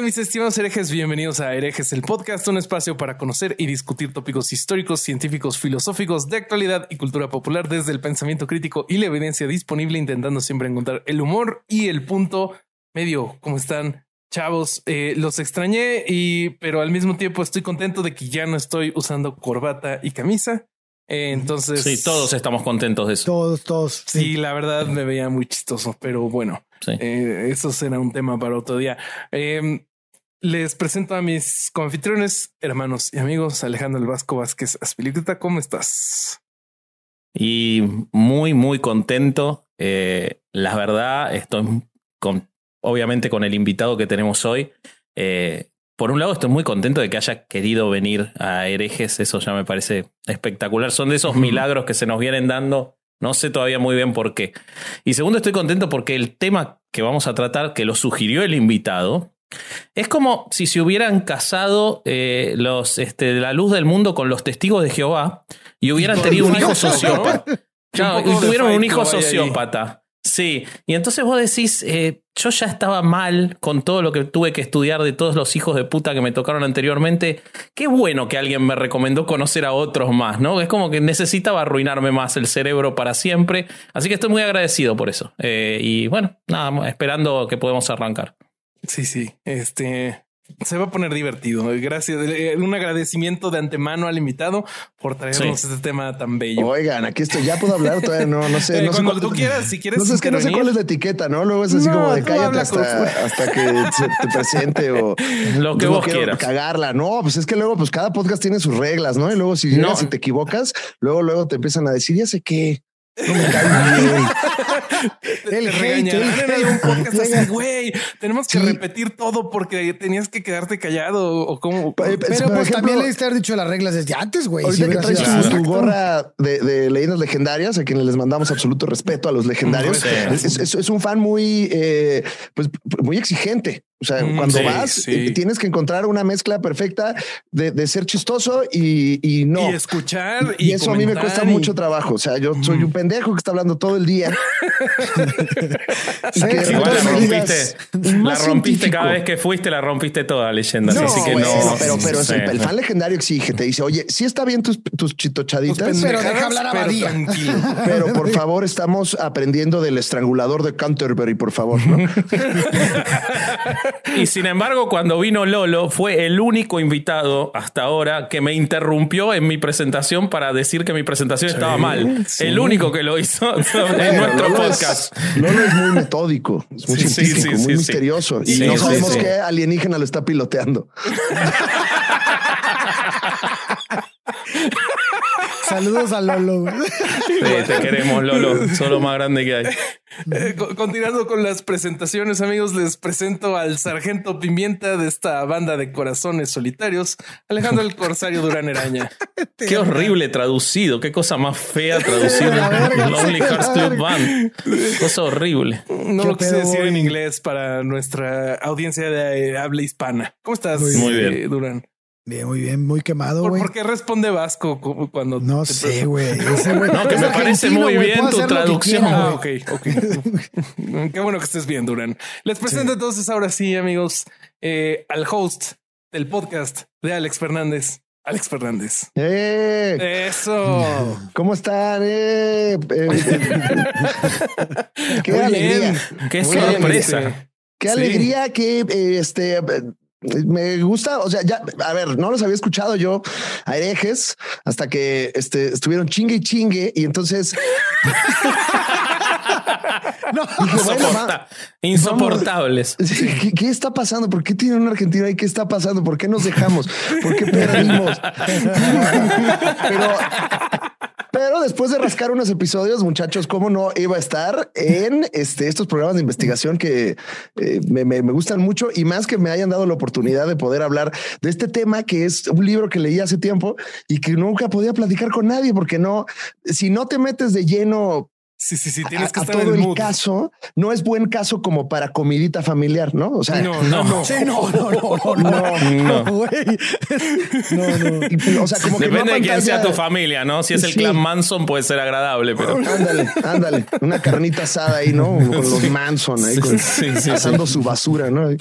Tal mis estimados herejes? Bienvenidos a Herejes, el podcast, un espacio para conocer y discutir tópicos históricos, científicos, filosóficos, de actualidad y cultura popular desde el pensamiento crítico y la evidencia disponible, intentando siempre encontrar el humor y el punto medio. ¿Cómo están? Chavos, eh, los extrañé y, pero al mismo tiempo estoy contento de que ya no estoy usando corbata y camisa. Eh, entonces, Sí, todos estamos contentos de eso. Todos, todos. Sí, la verdad me veía muy chistoso, pero bueno, Sí. eh, eso será un tema para otro día. Eh, les presento a mis confitriones, hermanos y amigos, Alejandro El Vasco Vázquez. ¿Cómo estás? Y muy, muy contento. Eh, la verdad, estoy con, obviamente con el invitado que tenemos hoy. Eh, por un lado, estoy muy contento de que haya querido venir a herejes. Eso ya me parece espectacular. Son de esos milagros que se nos vienen dando. No sé todavía muy bien por qué. Y segundo, estoy contento porque el tema que vamos a tratar, que lo sugirió el invitado, es como si se hubieran casado eh, los, este, la luz del mundo con los testigos de Jehová y hubieran tenido un hijo sociópata. Claro, y tuvieron un hijo sociópata. Sí, y entonces vos decís, eh, yo ya estaba mal con todo lo que tuve que estudiar de todos los hijos de puta que me tocaron anteriormente. Qué bueno que alguien me recomendó conocer a otros más, ¿no? Es como que necesitaba arruinarme más el cerebro para siempre. Así que estoy muy agradecido por eso. Eh, y bueno, nada, esperando que podamos arrancar. Sí, sí, este se va a poner divertido. Gracias. Eh, Un agradecimiento de antemano al invitado por traernos Sí. este tema tan bello. Oigan, aquí estoy. Ya puedo hablar todavía. No, no sé. Eh, no sé cuando cuál- tú quieras, si quieres. No sé, es que no sé cuál es la etiqueta, ¿no? Luego es así No, como de cállate hasta, con- hasta que se te presente o Lo que vos quieras. cagarla. No, pues es que luego, pues cada podcast tiene sus reglas, ¿no? Y luego si No. y te equivocas, luego, luego te empiezan a decir, ya sé qué. No me cae bien. Te El hate, regañarán el en algún podcast así, güey. Tenemos que Sí. repetir todo porque tenías que quedarte callado o cómo. Pa- Pero pues ejemplo, también le diste haber dicho las reglas desde antes, güey. Ahorita Si que traes tu, gorra de, de leyendas legendarias, a quienes les mandamos absoluto respeto a los legendarios, es, es- es un fan muy, eh, pues, muy exigente. O sea, Mm, cuando sí, vas, sí. eh, tienes que encontrar una mezcla perfecta de, de ser chistoso y, y no. Y escuchar. Y Y, eso a mí me cuesta y- mucho trabajo. O sea, yo soy un pendejo que está hablando todo el día. Sí, Igual la rompiste, la rompiste cada vez que fuiste, la rompiste toda leyenda. No, así que bueno, no. pero, pero Sí. el, el fan legendario exige, te dice, oye, sí está bien tus, tus chitochaditas, Pero deja hablar a pero Badía. tranquilo. pero por favor estamos aprendiendo del estrangulador de Canterbury, por favor, ¿no? Y sin embargo, cuando vino Lolo, fue el único invitado hasta ahora que me interrumpió en mi presentación para decir que mi presentación estaba mal. El único que lo hizo en nuestro Lolo podcast. Es, Lolo es muy metódico, es muy Sí, científico, sí, muy misterioso. y no sabemos qué alienígena lo está piloteando. Saludos a Lolo. güey. Sí, te queremos, Lolo. Sos lo más grande que hay. Eh, co- continuando con las presentaciones, amigos, les presento al sargento Pimienta de esta banda de corazones solitarios, Alejandro el Corsario Durán Eraña. Qué horrible traducido. Qué cosa más fea traducido. Lonely Hearts Club. Band. Cosa horrible. No ¿Qué lo quise decir en inglés para nuestra audiencia de eh, habla hispana. ¿Cómo estás, Muy bien. eh, Durán? Bien, muy bien, muy quemado, ¿Por, güey. por qué responde Vasco cu- cuando No te sé, güey. Ese güey- No, que me parece muy bien tu traducción. quiera, Ah, ok, ok. Qué bueno que estés bien, Durán. Les presento entonces ahora sí, amigos, eh, al host del podcast de Alex Fernández. Alex Fernández. ¡Eh! Eso. ¿Cómo están? Eh, eh, eh, qué Muy alegría. bien. Qué sorpresa. Qué Sí. alegría que eh, este eh, me gusta, o sea, ya, a ver, no los había escuchado yo a herejes hasta que este, estuvieron chingue y chingue y entonces No, dije, bueno, va- Insoporta- insoportables. ¿Qué, qué está pasando? ¿Por qué tiene un argentino ahí? ¿Qué está pasando? ¿Por qué nos dejamos? ¿Por qué perdimos? pero, Pero después de rascar unos episodios, muchachos, cómo no iba a estar en este, estos programas de investigación que eh, me, me- me gustan mucho y más que me hayan dado la oportunidad de poder hablar de este tema que es un libro que leí hace tiempo y que nunca podía platicar con nadie porque no, si no te metes de lleno Sí, sí, sí, a, tienes que estar en todo el el mood. caso, no es buen caso como para comidita familiar, ¿no? O sea, No, no, no. Sí, no, no, no, no, no, No. no, güey. No, no. y- o sea, como que no Depende de quién sea tu familia, ¿no? Si es el Sí. clan Manson puede ser agradable, pero... Ándale, ándale. Una carnita asada ahí, ¿no? Con los Manson ahí, con, Sí, cazando su basura, ¿no?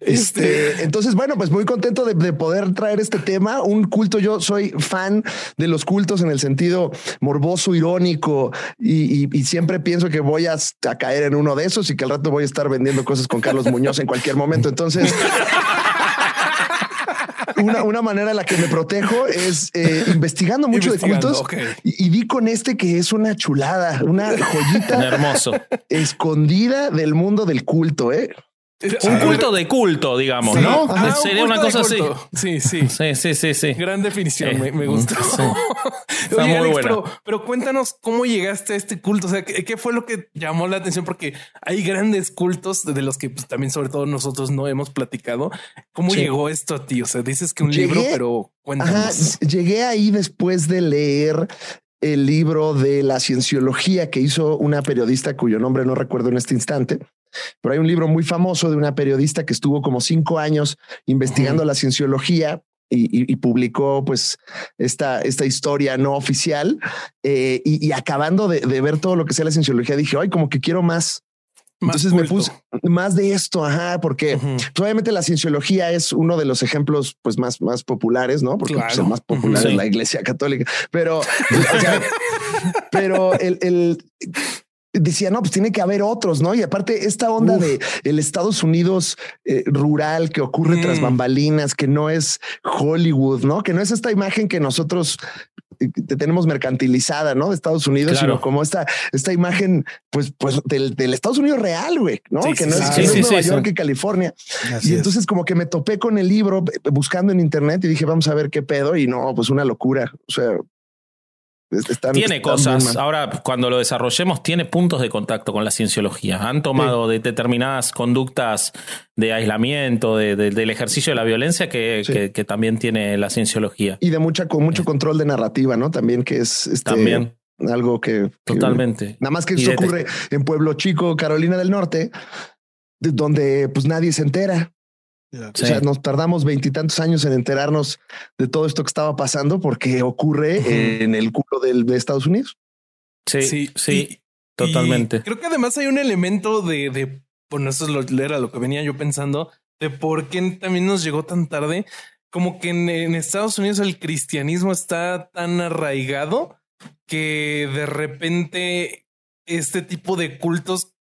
Este, entonces, bueno, pues muy contento de, de poder traer este tema. Un culto, yo soy fan de los cultos en el sentido morboso, irónico, y, y- y siempre pienso que voy a, a caer en uno de esos y que al rato voy a estar vendiendo cosas con Carlos Muñoz en cualquier momento. Entonces, una, una manera en la que me protejo es eh, investigando mucho de cultos y, y di con este que es una chulada, una joyita Hermoso. escondida del mundo del culto, ¿eh? Un culto de culto, digamos, Sí. ¿no? Ah, un Sería una cosa así. Sí, sí. Sí, sí, sí, sí. Gran definición, Eh, me, me gustó. sí. Está Oye, muy Alex, buena. pero, pero cuéntanos cómo llegaste a este culto. O sea, ¿qué, qué fue lo que llamó la atención? Porque hay grandes cultos de los que pues, también, sobre todo nosotros, no hemos platicado. ¿Cómo Sí. llegó esto a ti? O sea, dices que un Llegué- libro, pero Ajá, cuéntanos. llegué ahí después de leer el libro de la cienciología que hizo una periodista cuyo nombre no recuerdo en este instante, pero hay un libro muy famoso de una periodista que estuvo como cinco años investigando la cienciología y, y- y publicó pues esta, esta historia no oficial eh, y, y acabando de, de ver todo lo que sea la cienciología dije, ay, como que quiero más. Más Entonces me culto. puse más de esto, ajá, porque Ujú. pues, obviamente la cienciología es uno de los ejemplos pues más, más populares, ¿no? Porque pues, Claro. el más popular Ujú. es Sí. la iglesia católica, pero, o sea, pero el, el- decía, no, pues tiene que haber otros, ¿no? Y aparte esta onda Uf. de el Estados Unidos eh, rural que ocurre Mm. tras bambalinas, que no es Hollywood, ¿no? Que no es esta imagen que nosotros eh, tenemos mercantilizada, ¿no? De Estados Unidos, Claro. sino como esta, esta imagen, pues, pues del, del Estados Unidos real, güey, ¿no? Sí, que sí, no es, sí, que Nueva. York y California. Así Y es. entonces como que me topé con el libro eh, buscando en internet y dije, vamos a ver qué pedo. Y no, pues una locura. O sea, están- Tiene están cosas, ahora cuando lo desarrollemos, tiene puntos de contacto con la cienciología. Han tomado de determinadas conductas de aislamiento, de- de- del ejercicio de la violencia que, Sí. que- que también tiene la cienciología. Y de mucha, con mucho control de narrativa, ¿no? También que es este, También, algo que, que- totalmente. Nada más que eso ocurre en Pueblo Chico, Carolina del Norte, de- donde pues nadie se entera. Sí. O sea, nos tardamos veintitantos años en enterarnos de todo esto que estaba pasando porque ocurre en el culo del, de Estados Unidos. Sí, sí, y- totalmente. y creo que además hay un elemento de, de bueno, eso es lo, era lo que venía yo pensando, de por qué también nos llegó tan tarde. Como que en, en Estados Unidos el cristianismo está tan arraigado que de repente este tipo de cultos,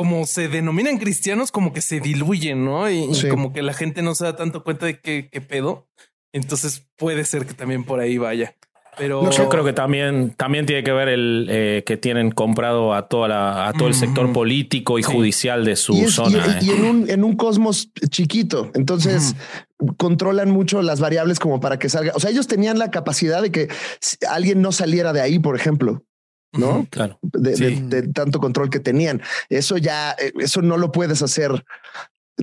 como se denominan cristianos, como que se diluyen, ¿no? Y, como que la gente no se da tanto cuenta de qué, qué pedo. Entonces puede ser que también por ahí vaya. Pero Yo creo que también, también tiene que ver el eh, que tienen comprado a toda la, a todo el sector político y Sí. judicial de su y, es- zona. y- y eh. en, un, en un cosmos chiquito. Entonces controlan mucho las variables como para que salga. O sea, ellos tenían la capacidad de que alguien no saliera de ahí, por ejemplo, ¿no? Claro. De, Sí. de- de tanto control que tenían. Eso ya, eh, eso no lo puedes hacer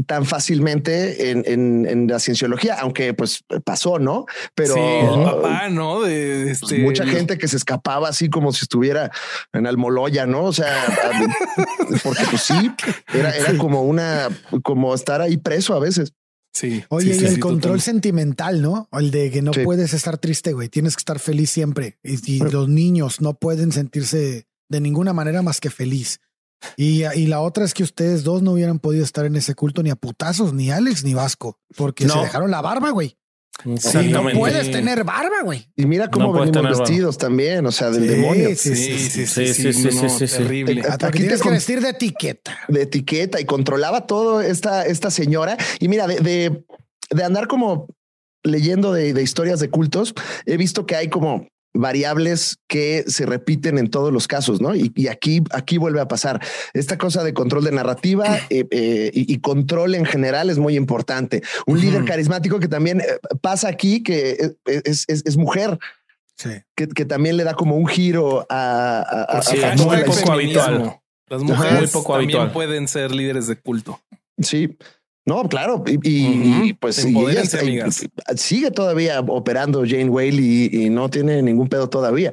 tan fácilmente en, en- en la cienciología, aunque pues pasó, ¿no? Pero sí, el papá, ¿no? De, de pues, este, mucha gente que se escapaba así como si estuviera en Almoloya, ¿no? O sea, porque pues sí, era, era como una, como estar ahí preso a veces. Sí. Oye, sí, y sí, el sí, control sentimental, ¿no? El de que no puedes estar triste, güey. Tienes que estar feliz siempre. Y, y los niños no pueden sentirse de ninguna manera más que feliz. Y, y la otra es que ustedes dos no hubieran podido estar en ese culto ni a putazos, ni Alex ni Vasco, porque No. se dejaron la barba, güey. No puedes tener barba, güey. Y mira cómo No venimos barba. vestidos también, o sea, del Sí, demonio. sí, Sí, sí, sí, Sí, no, terrible. Hasta Aquí te tienes que vestir de etiqueta. de etiqueta y controlaba todo esta, esta señora. Y mira, de, de, de andar como leyendo de, de historias de cultos, he visto que hay como variables que se repiten en todos los casos, ¿no? Y, y aquí, aquí vuelve a pasar. Esta cosa de control de narrativa eh, eh, y, y, control en general es muy importante. Un líder carismático que también eh, pasa aquí, que es, es, es mujer. Sí. Que, que, también le da como un giro a, a, a, sí, a es muy poco habitual. Las mujeres muy poco también habitual. pueden ser líderes de culto. Sí. No, claro, y, y, uh -huh. y pues y ella, sigue todavía operando Jane Whaley y, y, no tiene ningún pedo todavía.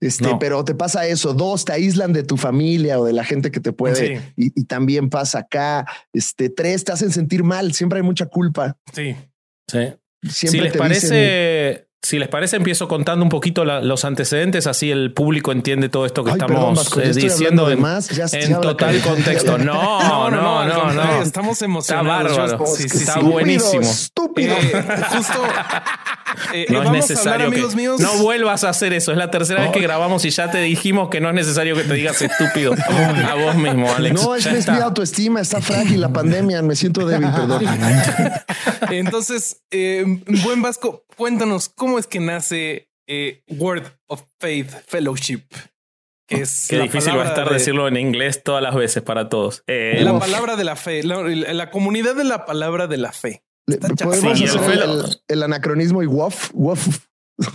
Este, no. pero te pasa eso. Dos, te aíslan de tu familia o de la gente que te puede, sí. y, también pasa acá. Este, tres, te hacen sentir mal. Siempre hay mucha culpa. Sí, sí. Siempre si les parece, dicen, si les parece, empiezo contando un poquito la, los antecedentes, así el público entiende todo esto que Ay, estamos perdón, eh, diciendo en, más, ya, en total contexto. No, no, no, no, no, no. Estamos emocionados. Está bárbaro. Sí, sí, está buenísimo. Estúpido. Eh, justo. Eh, no es necesario hablar, que míos. no vuelvas a hacer eso. Es la tercera oh. vez que grabamos y ya te dijimos que no es necesario que te digas estúpido a vos mismo, Alex. No, es, es mi autoestima, está frágil la pandemia, me siento débil, perdón. Entonces, eh, buen Vasco, cuéntanos cómo es que nace eh, Word of Faith Fellowship. Que es Qué difícil va a estar de... decirlo en inglés todas las veces para todos. Eh, la palabra de la fe, la, la, comunidad de la palabra de la fe. Podemos sí, hacer el, el, el, anacronismo y WOF, WOF.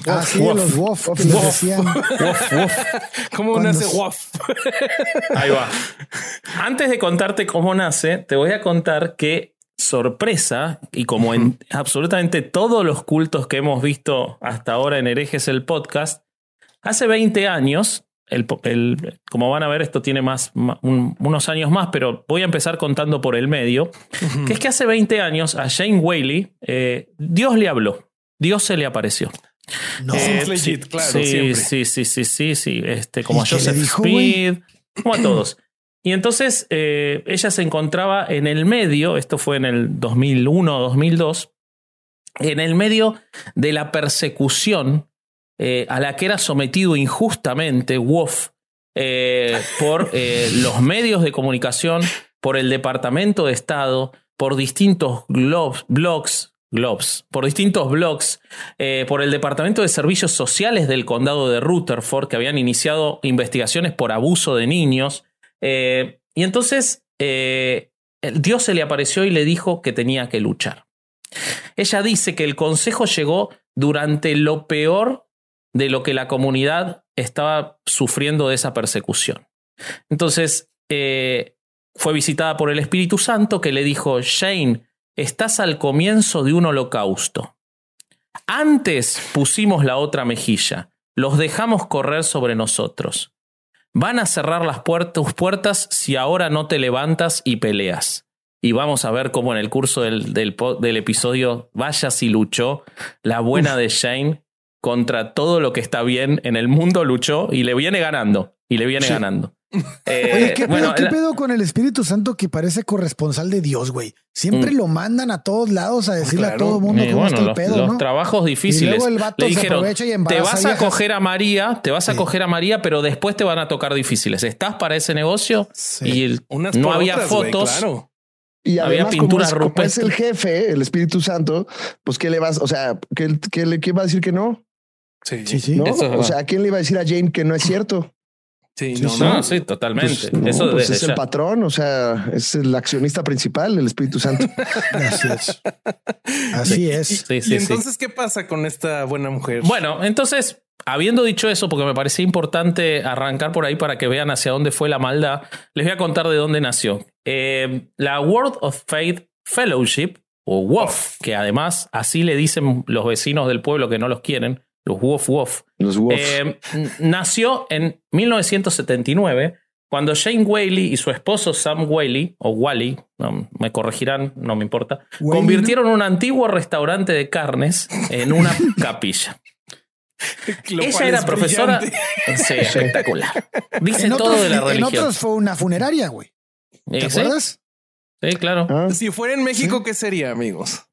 Ah, sí, wof. los WOF que les decían. Wof, wof. ¿Cómo nace WOF? Ahí va. Antes de contarte cómo nace, te voy a contar que sorpresa, y como en absolutamente todos los cultos que hemos visto hasta ahora en Herejes el podcast, hace 20 años, el, el, como van a ver, esto tiene más, un, unos años más, pero voy a empezar contando por el medio, que es que hace 20 años a Shane Whaley, eh, Dios le habló, Dios se le apareció. No, eh, legit, sí, claro, sí, sí, sí, sí, sí, sí, este, como a Joseph dijo, Speed, como a todos. Y entonces eh, ella se encontraba en el medio, esto fue en el 2001 2002, en el medio de la persecución eh, a la que era sometido injustamente Wolf eh, por los medios de comunicación, por el Departamento de Estado, por distintos blogs, por distintos blogs, eh, por el Departamento de Servicios Sociales del Condado de Rutherford, que habían iniciado investigaciones por abuso de niños. Eh, y entonces eh, Dios se le apareció y le dijo que tenía que luchar. Ella dice que el consejo llegó durante lo peor de lo que la comunidad estaba sufriendo de esa persecución. Entonces, eh, fue visitada por el Espíritu Santo que le dijo, Shane, estás al comienzo de un holocausto. Antes pusimos la otra mejilla, los dejamos correr sobre nosotros. Van a cerrar las puertas, puertas si ahora no te levantas y peleas. Y vamos a ver cómo en el curso del, del, del episodio Vaya si luchó la buena de Shane contra todo lo que está bien en el mundo, luchó y le viene ganando. Y le viene sí. ganando. Eh, Oye, ¿qué, bueno, pedo, ¿qué pedo con el Espíritu Santo que parece corresponsal de Dios, güey? Siempre mm. lo mandan a todos lados a decirle claro. a todo el mundo eh, cómo bueno, está el los, pedo, los ¿no? trabajos difíciles. Y el Le dijeron, te vas a coger a María, te vas a coger a María, pero después te van a tocar difíciles. ¿Estás para ese negocio? Sí. Y Unas no había otras, fotos. Wey, claro. Y además, había pinturas como es, como es el jefe, el Espíritu Santo, pues ¿qué le vas? O sea, ¿qué, qué, le, qué va a decir que no? Sí, sí, sí. ¿No? O sea, ¿a quién le iba a decir a Jane que no es cierto? Sí, sí, no, no, sí, totalmente. Pues, no, Eso pues es el patrón, o sea, es el accionista principal, el Espíritu Santo. Así es. Así es. Y, sí, sí, y entonces, ¿qué pasa con esta buena mujer? Bueno, entonces, habiendo dicho eso, porque me parecía importante arrancar por ahí para que vean hacia dónde fue la maldad, les voy a contar de dónde nació. Eh, la World of Faith Fellowship, o WOF, que además así le dicen los vecinos del pueblo que no los quieren, los Wolf Wolf. Los Wolf. Eh, nació en 1979 cuando Shane Whaley y su esposo Sam Whaley, o Wally, no, me corregirán, no me importa, Whaley, convirtieron ¿no? un antiguo restaurante de carnes en una capilla. Ella era profesora. Sí, espectacular. Dice en todo otros, de la religión. En otros fue una funeraria, güey. ¿Te ¿Sí? acuerdas? Sí, claro. Ah. Si fuera en México, ¿Sí? ¿qué sería, amigos?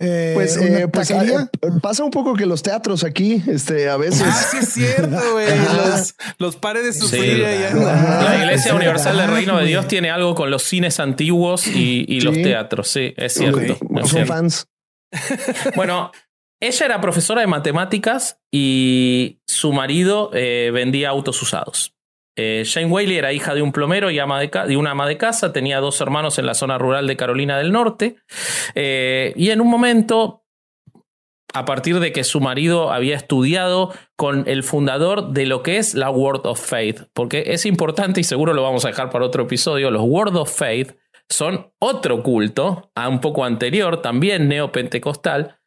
Eh, pues, eh, pues eh, pasa un poco que los teatros aquí, este, a veces. Ah, sí es cierto, güey. los, los pares de sufrir sí. allá. La Iglesia Universal del Reino de Dios tiene algo con los cines antiguos y, y sí. los teatros. Sí, es cierto. Okay. Es Son cierto. fans. Bueno, ella era profesora de matemáticas y su marido eh, vendía autos usados. Eh, Jane Whaley era hija de un plomero y ama de, de, una ama de casa, tenía dos hermanos en la zona rural de Carolina del Norte, eh, y en un momento, a partir de que su marido había estudiado con el fundador de lo que es la Word of Faith, porque es importante y seguro lo vamos a dejar para otro episodio, los Word of Faith son otro culto, a un poco anterior, también neopentecostal,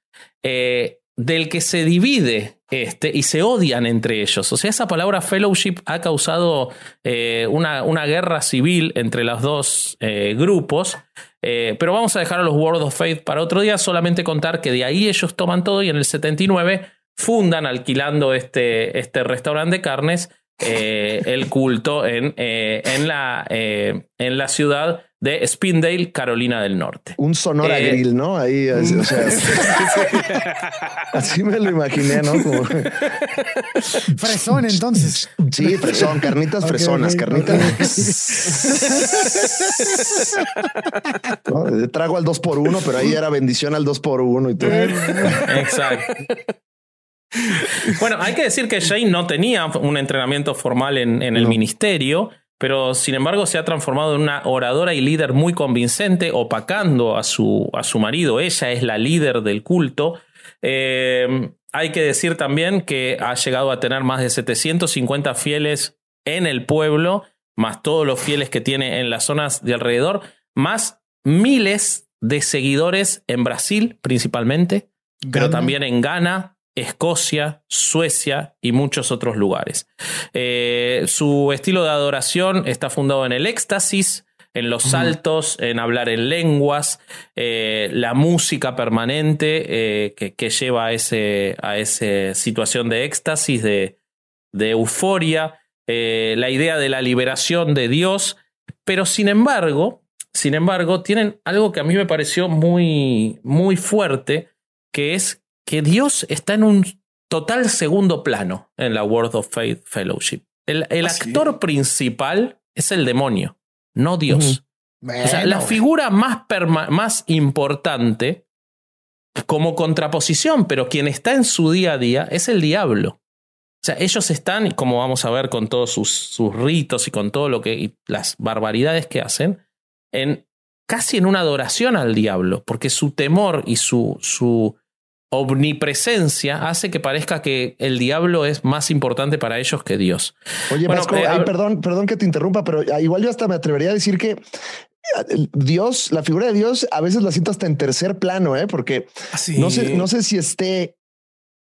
eh, del que se divide este y se odian entre ellos. O sea, esa palabra fellowship ha causado eh, una, una, guerra civil entre los dos eh, grupos. Eh, pero vamos a dejar a los World of Faith para otro día, solamente contar que de ahí ellos toman todo y en el 79 fundan alquilando este, este restaurante de carnes eh, el culto en, eh, en, la, eh, en la ciudad de Spindale, Carolina del Norte. Un Sonora Eh, Grill, ¿no? Ahí, así, o sea, así me lo imaginé, ¿no? Como- Fresón, entonces. sí, fresón, carnitas fresonas, carnitas. ¿no? De Trago al 2 por 1 pero ahí era bendición al 2 por 1 y todo. Exacto. Bueno, hay que decir que Jane no tenía un entrenamiento formal en, en el No. ministerio, pero sin embargo se ha transformado en una oradora y líder muy convincente, opacando a su, a su marido. Ella es la líder del culto. Eh, hay que decir también que ha llegado a tener más de 750 fieles en el pueblo, más todos los fieles que tiene en las zonas de alrededor, más miles de seguidores en Brasil principalmente, pero también en Ghana, Escocia, Suecia y muchos otros lugares. Eh, su estilo de adoración está fundado en el éxtasis, en los saltos, en hablar en lenguas, eh, la música permanente eh, que, que lleva a ese, a esa situación de éxtasis, de, de euforia, eh, la idea de la liberación de Dios, pero sin embargo, sin embargo, tienen algo que a mí me pareció muy, muy fuerte, que es que Dios está en un total segundo plano en la World of Faith Fellowship. El, el Ah, actor principal es el demonio, no Dios. Bueno, O sea, la figura más, perma- más importante como contraposición, pero quien está en su día a día es el diablo. O sea, ellos están, como vamos a ver con todos sus, sus ritos y con todo lo que y las barbaridades que hacen, en casi en una adoración al diablo, porque su temor y su, su omnipresencia hace que parezca que el diablo es más importante para ellos que Dios. Oye, Bueno, Vasco, eh, ay, perdón, perdón que te interrumpa, pero ah, igual yo hasta me atrevería a decir que eh, Dios, la figura de Dios, a veces la siento hasta en tercer plano, ¿eh? porque Así. no sé, no sé si esté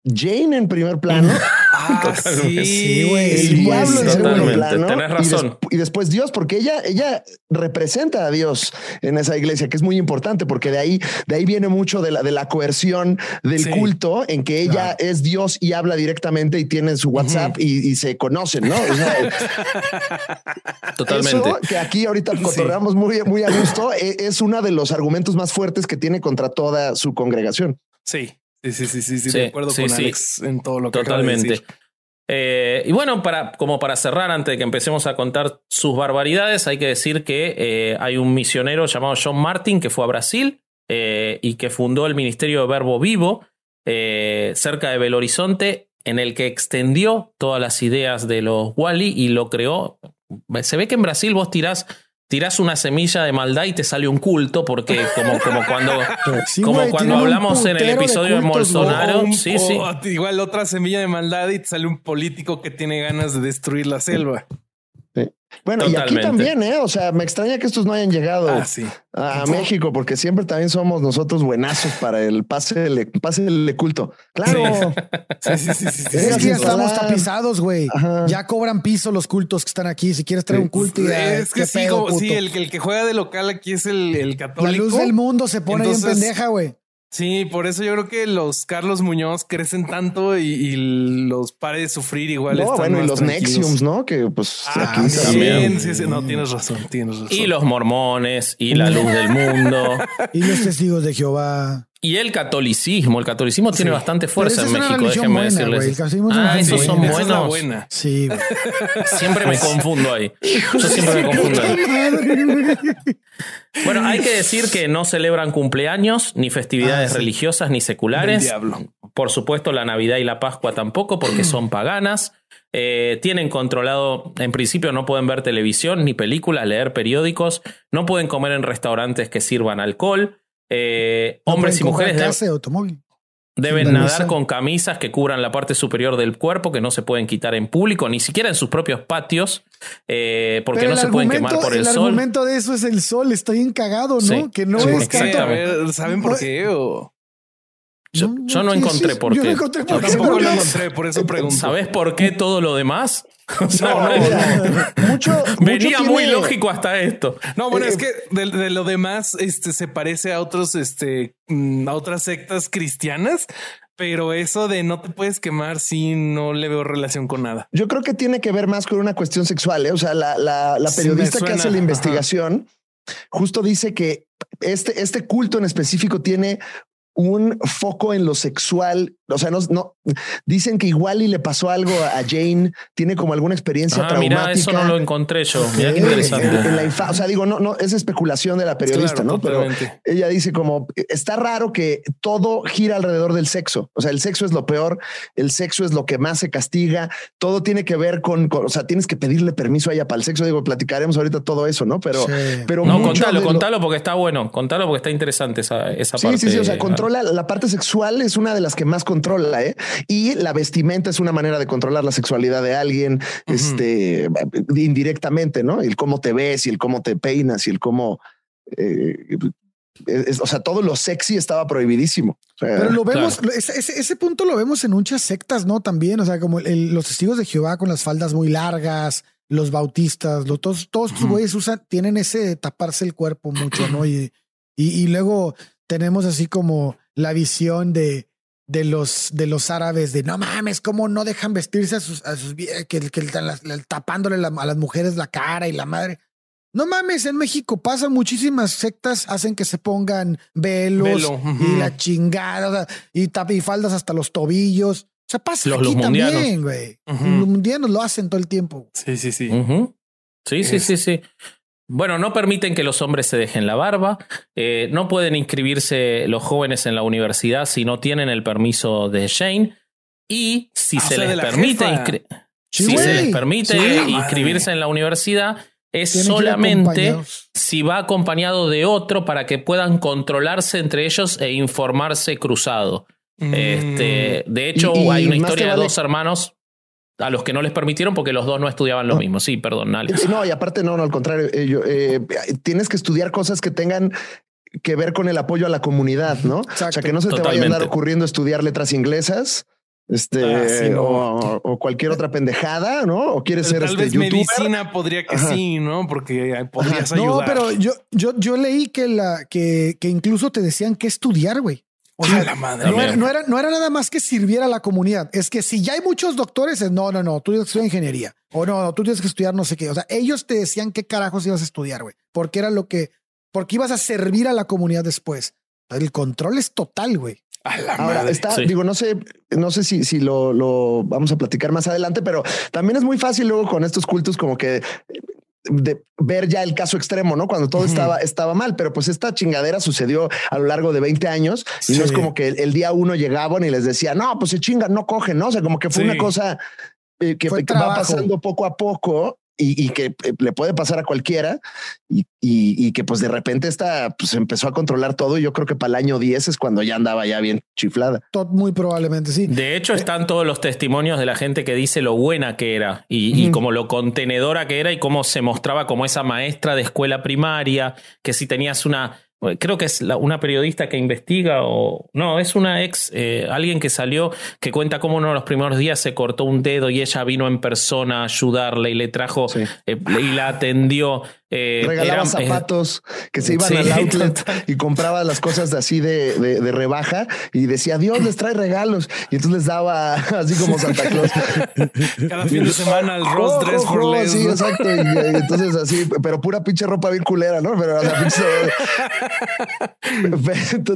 Jane en primer plano, Ah, sí, Sí, güey. el Sí, diablo en sí, segundo totalmente, plano tenés y razón. des- Y, después Dios, porque ella, ella representa a Dios en esa iglesia, que es muy importante, porque de ahí, de ahí viene mucho de la, de la coerción del Sí. culto en que ella Claro. es Dios y habla directamente y tiene su WhatsApp y, y se conocen, ¿no? O sea, Totalmente. Eso que aquí ahorita cotorreamos muy, muy a gusto, e- es uno de los argumentos más fuertes que tiene contra toda su congregación. Sí, sí, sí, sí, sí, de acuerdo con. Alex en todo lo que Totalmente. Eh, y bueno, para, como para cerrar, antes de que empecemos a contar sus barbaridades, hay que decir que eh, hay un misionero llamado John Martin que fue a Brasil eh, y que fundó el Ministerio de Verbo Vivo cerca de Belo Horizonte, en el que extendió todas las ideas de los Wally y lo creó. Se ve que en Brasil vos tirás, tirás una semilla de maldad y te sale un culto, porque como, como cuando, Sí, como cuando hablamos en el de episodio de, cultos, güey. Bolsonaro. Un- sí, o sí. Igual otra semilla de maldad y te sale un político que tiene ganas de destruir la selva. Bueno, y aquí también, ¿eh? O sea, me extraña que estos no hayan llegado Ah, sí. a México, porque siempre también somos nosotros buenazos para el pase del pase del culto. Claro. Sí, sí, sí, sí, sí, Es que ya estamos tapizados, güey. Ya cobran piso los cultos que están aquí. Si quieres traer un culto y Es que ¿qué sí, pedo, como- sí, el, que- el que juega de local aquí es el, el La católico. luz del mundo se pone ahí Entonces- en pendeja, güey. Sí, por eso yo creo que los Carlos Muñoz crecen tanto y, y los pare de sufrir igual. No, están bueno, y los tranquilos. Nexiums, ¿no? Que pues Ah, aquí sí, también. sí, sí, no, tienes razón, tienes razón. Y los mormones, y la luz del mundo, Y los testigos de Jehová. Y el catolicismo. El catolicismo tiene bastante fuerza en México, déjenme buena, decirles. una Ah, esos son buena. Buenos. buena. Sí. Siempre me confundo ahí. Yo siempre me confundo ahí. Bueno, hay que decir que no celebran cumpleaños, ni festividades Ah, sí. religiosas, ni seculares. diablo. por supuesto, la Navidad y la Pascua tampoco, porque son paganas. Eh, tienen controlado, en principio no pueden ver televisión ni películas, leer periódicos, no pueden comer en restaurantes que sirvan alcohol. Eh, No hombres y mujeres deben- casa y automóvil. Deben Sin nadar con camisas que cubran la parte superior del cuerpo, que no se pueden quitar en público, ni siquiera en sus propios patios, eh, porque Pero no el se pueden quemar por el, el sol. argumento de eso es el sol, está bien cagado, ¿no? Sí. Que no Sí, es Sí, tanto. a ver, ¿saben por qué? O... Yo, yo no sí, encontré sí, por Yo no qué. encontré Yo por qué. tampoco lo encontré, por eso pregunto. ¿Sabes por qué todo lo demás? O sea, No, no, Mira, mucho, venía mucho muy tiene- lógico hasta esto. No, bueno, Eh, es que de, de lo demás este, se parece a otros, este, mm, a otras sectas cristianas, pero eso de no te puedes quemar, sí, no le veo relación con nada. Yo creo que tiene que ver más con una cuestión sexual. ¿eh? O sea, la, la- la Sí, periodista me que hace la ajá. investigación justo dice que este, este culto en específico tiene un foco en lo sexual. O sea, no, no dicen que igual y le pasó algo a Jane, tiene como alguna experiencia Ah, traumática. mira, eso no lo encontré yo. Mira qué en- interesante. en la infa- o sea, digo, no, no, es especulación de la periodista, Claro, ¿no? Pero ella dice como está raro que todo gira alrededor del sexo. O sea, el sexo es lo peor, el sexo es lo que más se castiga. Todo tiene que ver con, con- o sea, tienes que pedirle permiso a ella para el sexo. Digo, platicaremos ahorita todo eso, no? Pero, Sí. pero No, contalo, lo- contalo porque está bueno. Contalo porque está interesante esa, esa Sí, parte. sí, sí. O sea, controla la parte sexual es una de las que más controla, ¿eh? Y la vestimenta es una manera de controlar la sexualidad de alguien, este, indirectamente, ¿no? El cómo te ves y el cómo te peinas y el cómo, eh, es- o sea, todo lo sexy estaba prohibidísimo. O sea, Pero lo vemos, ese, ese- ese punto lo vemos en muchas sectas, ¿no? También, o sea, como el- los testigos de Jehová con las faldas muy largas, los bautistas, los, todos, todos estos güeyes usan, tienen ese de taparse el cuerpo mucho, ¿no? Y, y, y luego tenemos así como la visión de, de los de los árabes de no mames, cómo no dejan vestirse a sus, a sus que, que las- tapándole la- a las mujeres la cara y la madre. No mames, en México pasan muchísimas sectas, hacen que se pongan velos Velo, y la chingada, o sea, y tap y faldas hasta los tobillos. O sea, pasa Los aquí lumundianos. también, güey. Ujú. Los mundianos lo hacen todo el tiempo. Sí, sí, sí. Sí, sí, Es- sí, sí. Bueno, no permiten que los hombres se dejen la barba, eh, no pueden inscribirse los jóvenes en la universidad si no tienen el permiso de Shane y si Ah, se sea, de les permite Sí, si se les permite Sí. inscribirse en la universidad es solamente si va acompañado de otro para que puedan controlarse entre ellos e informarse cruzado. Mm. Este, de hecho, Y- y hay una historia de dos hermanos a los que no les permitieron porque los dos no estudiaban lo No. mismo. Sí, perdón, Alex. No, y aparte, no, no, al contrario, eh, yo, eh, tienes que estudiar cosas que tengan que ver con el apoyo a la comunidad, ¿no? O sea, que no se te vaya a andar ocurriendo estudiar letras inglesas. Este Ah, sí, no. o, o cualquier otra pendejada, ¿no? O quieres Pero ser tal este vez youtuber. medicina podría que Ajá. sí, ¿no? Porque eh, podrías Ajá. ayudar. No, pero yo, yo, yo leí que la que, que incluso te decían que estudiar, güey. O A sea, la madre. no era, no, era, no era nada más que sirviera a la comunidad. Es que si ya hay muchos doctores, es, no, no, no, tú tienes que estudiar ingeniería. O no, no, tú tienes que estudiar no sé qué. O sea, ellos te decían qué carajos ibas a estudiar, güey. Porque era lo que, porque ibas a servir a la comunidad después. El control es total, güey. A la Ahora madre. está, Sí. digo, no sé, no sé si, si lo, lo vamos a platicar más adelante, pero también es muy fácil luego con estos cultos como que de ver ya el caso extremo, ¿no? Cuando todo estaba, estaba mal, pero pues esta chingadera sucedió a lo largo de 20 años y no es como que el, el día uno llegaban y les decía, no, pues se chingan, no cogen, ¿no? O sea, como que fue Sí. una cosa eh, que, Fue que va trabajo. pasando poco a poco y, y que eh, le puede pasar a cualquiera y, y- y que pues de repente esta pues empezó a controlar todo y yo creo que para el año 10 es cuando ya andaba ya bien chiflada. Tot- Muy probablemente sí. De hecho, están todos los testimonios de la gente que dice lo buena que era y, y Ujú. como lo contenedora que era y cómo se mostraba como esa maestra de escuela primaria, que si tenías una, creo que es la- una periodista que investiga o no, es una ex, eh, alguien que salió que cuenta cómo uno de los primeros días se cortó un dedo y ella vino en persona a ayudarle y le trajo Sí. eh, y la atendió. Eh, regalaba era- eh, zapatos que se iban sí, al outlet y compraba las cosas de así de, de- de rebaja y decía Dios les trae regalos y entonces les daba así como Santa Claus Cada fin de semana el Ross Oh, Dress oh, for oh, Less. sí exacto y, y entonces así pero pura pinche ropa bien culera no pero pinche-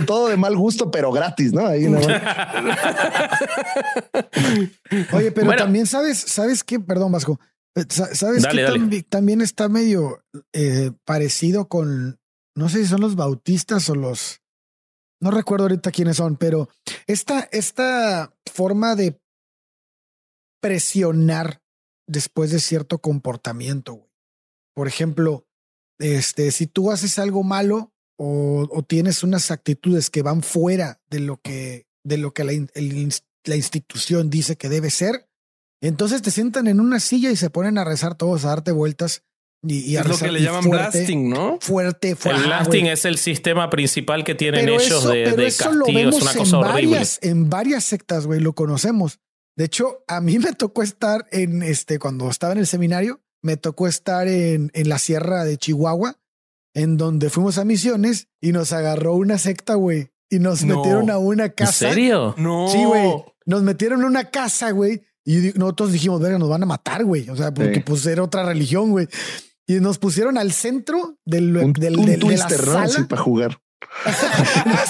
todo de mal gusto pero gratis no ahí nada más. Oye, pero Bueno. también sabes, sabes qué, perdón, Vasco. Sa- Sabes Dale, que también está medio eh, parecido con, no sé si son los bautistas o los, no recuerdo ahorita quiénes son, pero esta, esta forma de presionar después de cierto comportamiento, güey. Por ejemplo, este, si tú haces algo malo o, o tienes unas actitudes que van fuera de lo que, de lo que la, el, la institución dice que debe ser, entonces te sientan en una silla y se ponen a rezar todos, a darte vueltas y, y a Es lo rezar que le llaman fuerte, blasting, ¿no? Fuerte, fuerte. El blasting es el sistema principal que tienen Pero ellos eso, de, pero de eso lo. Es vemos una en horrible. varias, en varias sectas, güey, lo conocemos. De hecho, a mí me tocó estar en este, cuando estaba en el seminario, me tocó estar en, en la sierra de Chihuahua, en donde fuimos a misiones y nos agarró una secta, güey, y nos No. metieron a una ¿En casa. serio? No. Sí, güey. Nos metieron en una casa, güey. Y nosotros dijimos, verga, nos van a matar, güey. O sea, porque Sí. pues era otra religión, güey. Y nos pusieron al centro del, Un, del, un del- de la sala. para jugar.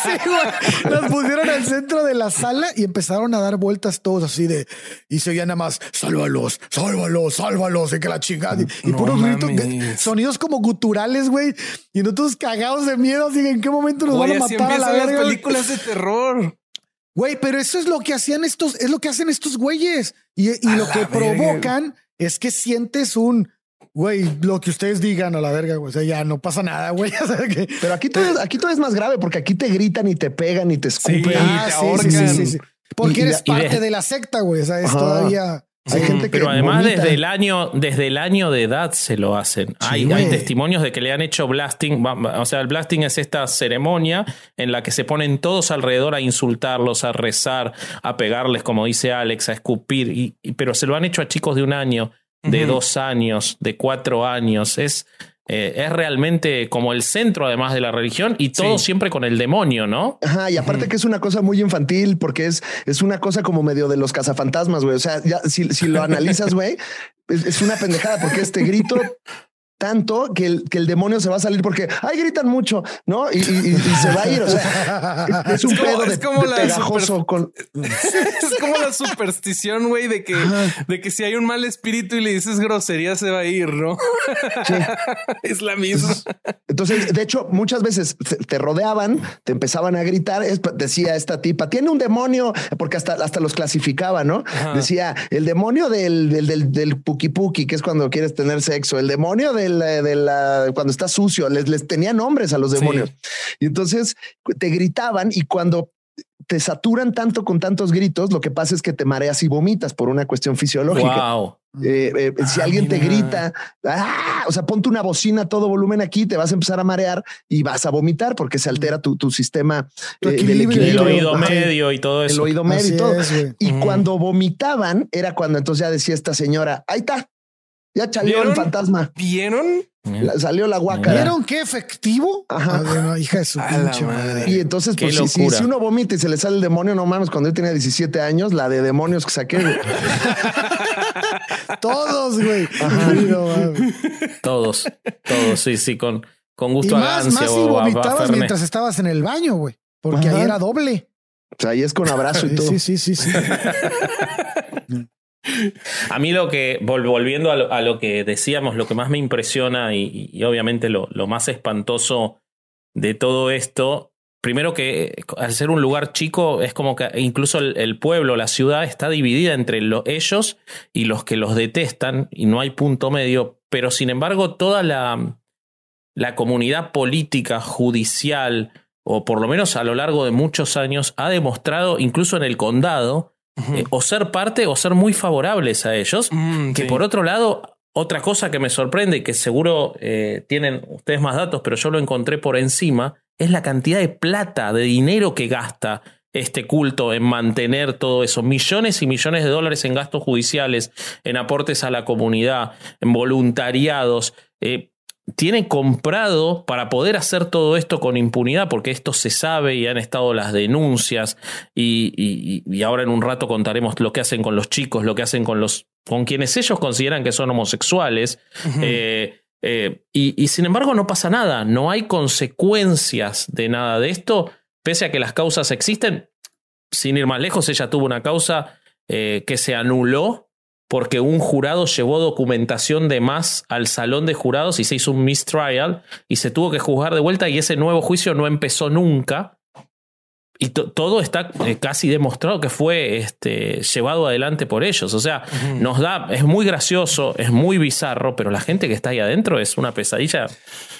Sí. Nos pusieron al centro de la sala y empezaron a dar vueltas todos así de. Y se oían nada más: sálvalos, sálvalos, sálvalos, de que la chingada. Y, y No puros gritos, sonidos como guturales, güey. Y nosotros cagados de miedo, así en qué momento nos Güey, van a así matar a la las verga. películas de terror. Güey, pero eso es lo que hacían estos, es lo que hacen estos güeyes. Y, lo que verga. provocan es que sientes un. Güey, lo que ustedes digan a la verga, güey. O sea, ya no pasa nada, güey. O sea, que, Pero aquí todo, es- aquí todo es más grave porque aquí te gritan y te pegan y te escupen. Sí. Ah, te sí, sí, ahorcan. sí, sí, sí. Porque Y- eres de- parte de la secta, güey. O sea, es Ajá. todavía. Hay Sí. gente que Pero además vomita. desde el año, desde el año de edad se lo hacen. hay, hay testimonios de que le han hecho blasting. O sea, el blasting es esta ceremonia en la que se ponen todos alrededor a insultarlos, a rezar, a pegarles, como dice Alex, a escupir. Y, y- pero se lo han hecho a chicos de un año, de dos años, de cuatro años. Es, eh, es realmente como el centro además de la religión y todo Sí. siempre con el demonio, ¿no? Ajá, y aparte que es una cosa muy infantil porque es, es una cosa como medio de los cazafantasmas, güey. O sea, ya si, si lo analizas, güey, es, es una pendejada porque este grito tanto que el, que el demonio se va a salir porque ay gritan mucho, ¿no? Y, y- y- y se va a ir. O sea, es un Es como- pedo de, es como de la pegajoso super- con es como la superstición, güey, de que, de que si hay un mal espíritu y le dices grosería se va a ir, ¿no? es la misma. Entonces, de hecho, muchas veces te- rodeaban, te empezaban a gritar. decía esta tipa, tiene un demonio, porque hasta, hasta los clasificaba, ¿no? Ajá. Decía el demonio del, del, del, del puki puki, que es cuando quieres tener sexo, el demonio eh, de la, cuando está sucio, les, les tenía nombres a los Sí. demonios. Y entonces te gritaban y cuando te saturan tanto con tantos gritos, lo que pasa es que te mareas y vomitas por una cuestión fisiológica. Wow. Eh, eh, si Ah, alguien te grita, ¡ah! o sea, ponte una bocina a todo volumen aquí, te vas a empezar a marear y vas a vomitar porque se altera tu, tu sistema Tu eh, del equilibrio. El oído medio y todo el eso. oído medio Así y todo. es, güey. Y cuando vomitaban, era cuando entonces ya decía esta señora, ahí está, ya salió ¿Vieron? el fantasma, ¿Vieron? la- salió la guacara. ¿Vieron qué efectivo? Ajá. Ah, bueno, hija de su pinche madre. madre. Y entonces, Qué pues, si, si- si uno vomita y se le sale el demonio, no mames, cuando yo tenía 17 años, la de demonios que saqué. güey. Todos, güey. No mames. Todos, todos, sí, sí, con, con Y gusto a más, más si a- a vomitabas mientras estabas en el baño, güey. Porque Ajá. ahí era doble. O sea, ahí es con abrazo y todo. sí, sí, sí, sí. A mí lo que, vol- volviendo a lo, a lo que decíamos, lo que más me impresiona y, obviamente lo, más espantoso de todo esto, primero que al ser un lugar chico es como que incluso el, pueblo, la ciudad está dividida entre lo- ellos y los que los detestan y no hay punto medio, pero sin embargo toda la comunidad política, judicial, o por lo menos a lo largo de muchos años, ha demostrado, incluso en el condado, eh, o ser parte o ser muy favorables a ellos. Mm, Que sí. por otro lado, otra cosa que me sorprende y que seguro eh, tienen ustedes más datos, pero yo lo encontré por encima, es la cantidad de plata, de dinero que gasta este culto en mantener todo eso. Millones y millones de dólares en gastos judiciales, en aportes a la comunidad, en voluntariados. Eh, tienen comprado para poder hacer todo esto con impunidad, porque esto se sabe y han estado las denuncias, y, y- y ahora en un rato contaremos lo que hacen con los chicos, lo que hacen con los con quienes ellos consideran que son homosexuales. Eh, eh, y, y sin embargo no pasa nada, no hay consecuencias de nada de esto, pese a que las causas existen. Sin ir más lejos, ella tuvo una causa eh, que se anuló porque un jurado llevó documentación de más al salón de jurados y se hizo un mistrial y se tuvo que juzgar de vuelta y ese nuevo juicio no empezó nunca y todo está eh, casi demostrado que fue este, llevado adelante por ellos. O sea, nos da, es muy gracioso, es muy bizarro, pero la gente que está ahí adentro es una pesadilla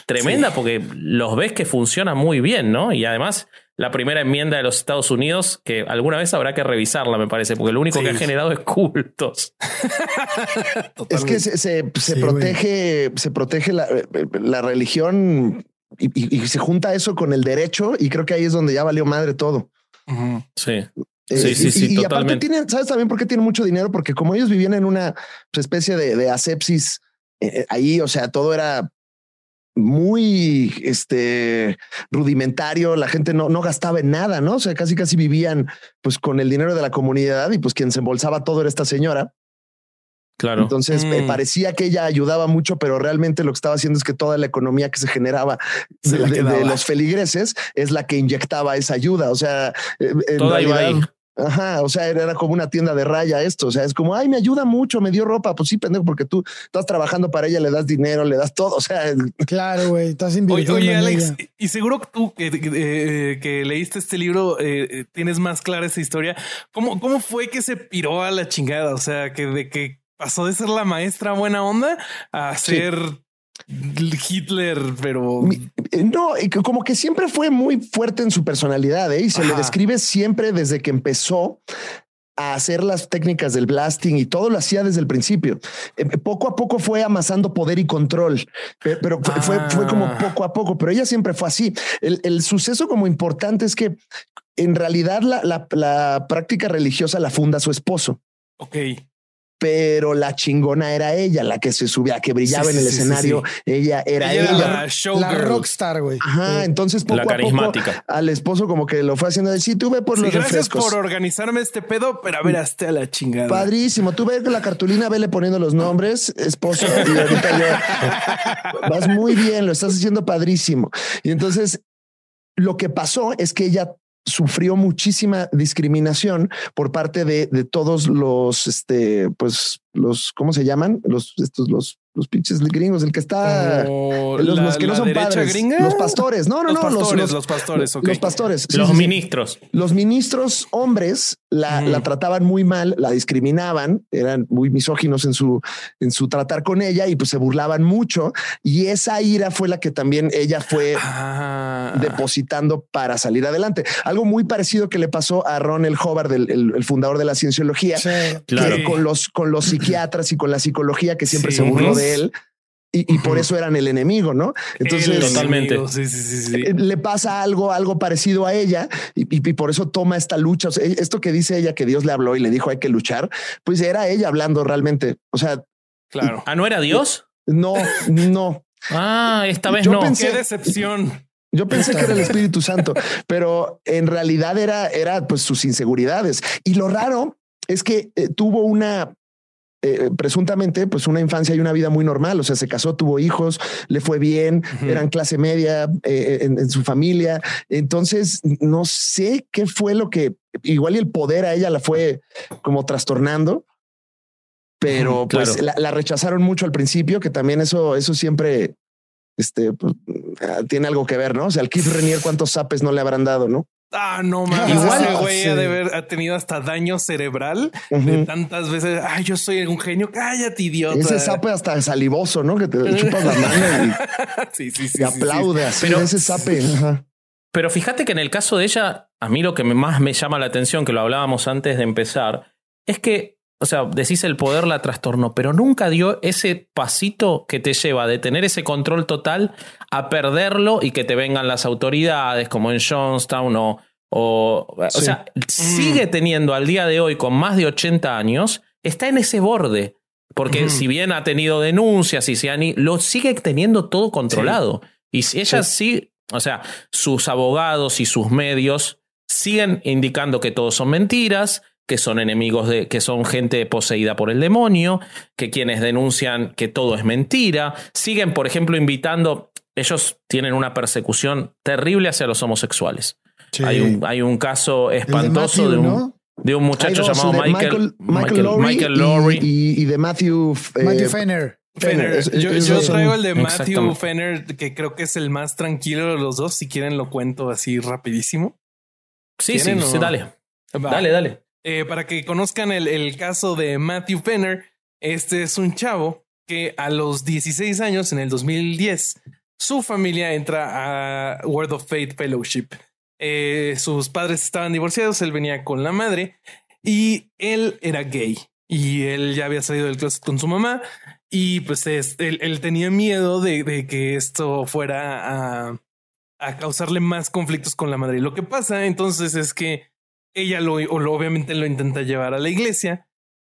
tremenda porque los ves que funciona muy bien, ¿no? Y además, la primera enmienda de los Estados Unidos, que alguna vez habrá que revisarla, me parece, porque lo único que ha generado es cultos. es que se, protege, se protege la, la religión y, se junta eso con el derecho y creo que ahí es donde ya valió madre todo. Sí. Eh, sí, sí, sí, y, aparte tienen, ¿sabes también por qué tienen mucho dinero? Porque como ellos vivían en una especie de, asepsis eh, eh, ahí, o sea, todo era muy este rudimentario, la gente no, no gastaba en nada, ¿no? O sea, casi casi vivían pues con el dinero de la comunidad y pues quien se embolsaba todo era esta señora. Claro. Entonces me mm. parecía que ella ayudaba mucho, pero realmente lo que estaba haciendo es que toda la economía que se generaba de, los feligreses es la que inyectaba esa ayuda. O sea, eh, toda iba ahí. Ajá, o sea, era, como una tienda de raya esto, o sea, es como, ay, me ayuda mucho, me dio ropa, pues sí, pendejo, porque tú estás trabajando para ella, le das dinero, le das todo, o sea. Claro, güey, estás invirtiendo Oye, Alex, y seguro que tú que, eh, leíste este libro eh, tienes más clara esa historia. ¿Cómo, ¿Cómo fue que se piró a la chingada? O sea, que de que pasó de ser la maestra buena onda a ser Hitler, pero eh, no, como que siempre fue muy fuerte en su personalidad ¿eh? y se le describe siempre desde que empezó a hacer las técnicas del blasting y todo lo hacía desde el principio. Eh, poco a poco fue amasando poder y control, pero, fue, fue, como ah. poco a poco, pero ella siempre fue así. El, el suceso como importante es que en realidad la, la, la práctica religiosa la funda su esposo. Ok pero la chingona era ella, la que se subía, que brillaba en el escenario. Ella era ella. la, rockstar, güey. Ajá. Entonces, poco a poco, al esposo como que lo fue haciendo de sí, tuve por los gracias por organizarme este pedo, pero a ver, hasta la chingada. Padrísimo. Tú ves la cartulina, vele poniendo los nombres, esposo. y ahorita yo vas muy bien, lo estás haciendo padrísimo. Y entonces, lo que pasó es que ella sufrió muchísima discriminación por parte de, de todos los, este, pues, los, ¿cómo se llaman? Los, estos, los los pinches gringos, el que está, los, que no son padres, los pastores, no, no, no, los, los, pastores, los pastores, los ministros, los ministros hombres la, la, trataban muy mal, la discriminaban, eran muy misóginos en su, en su tratar con ella y pues se burlaban mucho. Y esa ira fue la que también ella fue ah. depositando para salir adelante. Algo muy parecido que le pasó a Ronald Hobart, el, el, fundador de la cienciología, claro. con los, con los psiquiatras y con la psicología que siempre se burló de él. Y, por eso eran el enemigo, ¿no? Entonces, totalmente. Eh, le pasa algo, algo parecido a ella y, por eso toma esta lucha. esto que dice ella que Dios le habló y le dijo hay que luchar, pues era ella hablando realmente. O sea, claro. Ah, no era Dios. No, no. ah, esta vez no. Qué decepción. Yo pensé que era el Espíritu Santo, pero en realidad era, era pues sus inseguridades. Y lo raro es que eh, tuvo una eh, presuntamente, pues una infancia y una vida muy normal. O sea, se casó, tuvo hijos, le fue bien, eran clase media eh, en, su familia. Entonces, no sé qué fue lo que igual y el poder a ella la fue como trastornando. Pero pues la, rechazaron mucho al principio, que también eso, eso siempre este, pues, tiene algo que ver, ¿no? O sea, al Keith Renier, cuántos zapes no le habrán dado, ¿no? Ah, no mames. Igual ese güey ha de haber ha tenido hasta daño cerebral de tantas veces. Ay, yo soy un genio. Cállate, idiota. Ese sape hasta salivoso, ¿no? Que te chupas la mano y, sí, sí, sí, y aplaude así. Pero ese sape. Pero fíjate que en el caso de ella, a mí lo que más me llama la atención, que lo hablábamos antes de empezar, es que o sea, decís el poder la trastornó, pero nunca dio ese pasito que te lleva de tener ese control total a perderlo y que te vengan las autoridades como en Johnstown o... O, o sea, sigue mm. teniendo al día de hoy con más de 80 años, está en ese borde. Porque si bien ha tenido denuncias y se han, lo sigue teniendo todo controlado. Y ella sí, o sea, sus abogados y sus medios siguen indicando que todo son mentiras, que son enemigos de, que son gente poseída por el demonio, que quienes denuncian que todo es mentira, siguen, por ejemplo, invitando, ellos tienen una persecución terrible hacia los homosexuales. Hay, un, hay un caso espantoso de, un, de un muchacho llamado Michael, Michael, Lowry, y, de Matthew, eh, Matthew Fenner. Yo, traigo el de Matthew Fenner, que creo que es el más tranquilo de los dos. Si quieren, lo cuento así rapidísimo. Sí, sí, ¿Quieren sí, o- dale. Va. Dale, dale. Eh, para que conozcan el, caso de Matthew Penner, este es un chavo que a los 16 años, en el 2010, su familia entra a Word of Faith Fellowship. Eh, sus padres estaban divorciados, él venía con la madre y él era gay y él ya había salido del closet con su mamá y pues es- él, tenía miedo de, que esto fuera a, a causarle más conflictos con la madre. Lo que pasa entonces es que ella lo, lo- obviamente lo intenta llevar a la iglesia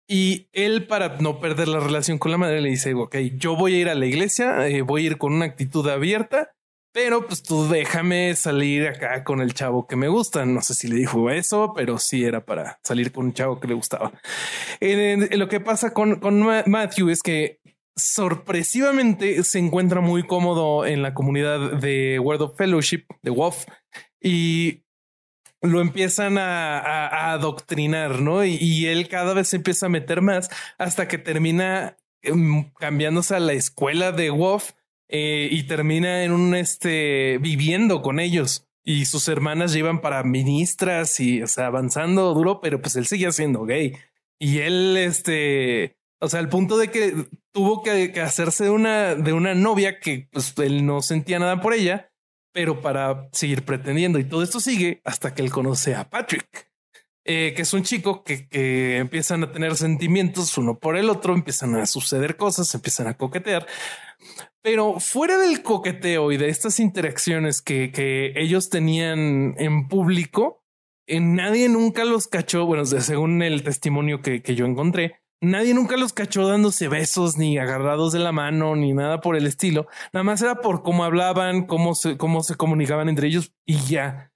y él para no perder la relación con la madre le dice, ok, yo voy a ir a la iglesia, eh, voy a ir con una actitud abierta, pero pues tú déjame salir acá con el chavo que me gusta. No sé si le dijo eso, pero sí era para salir con un chavo que le gustaba. Lo que pasa con, con Ma- Matthew es que sorpresivamente se encuentra muy cómodo en la comunidad de Word of Fellowship, de WOF, y lo empiezan a, a- adoctrinar, ¿no? Y, él cada vez se empieza a meter más hasta que termina em, cambiándose a la escuela de WOF eh, y termina en un este viviendo con ellos. Y sus hermanas llevan para ministras y o sea, avanzando duro, pero pues él seguía siendo gay. Y él, este, o sea, al punto de que tuvo que, que hacerse una, de una novia que pues, él no sentía nada por ella, pero para seguir pretendiendo. Y todo esto sigue hasta que él conoce a Patrick, eh, que es un chico que, que empiezan a tener sentimientos uno por el otro, empiezan a suceder cosas, empiezan a coquetear. Pero fuera del coqueteo y de estas interacciones que, que ellos tenían en público, eh, nadie nunca los cachó. Bueno, según el testimonio que, que yo encontré, nadie nunca los cachó dándose besos, ni agarrados de la mano, ni nada por el estilo. Nada más era por cómo hablaban, cómo se, cómo se comunicaban entre ellos y ya.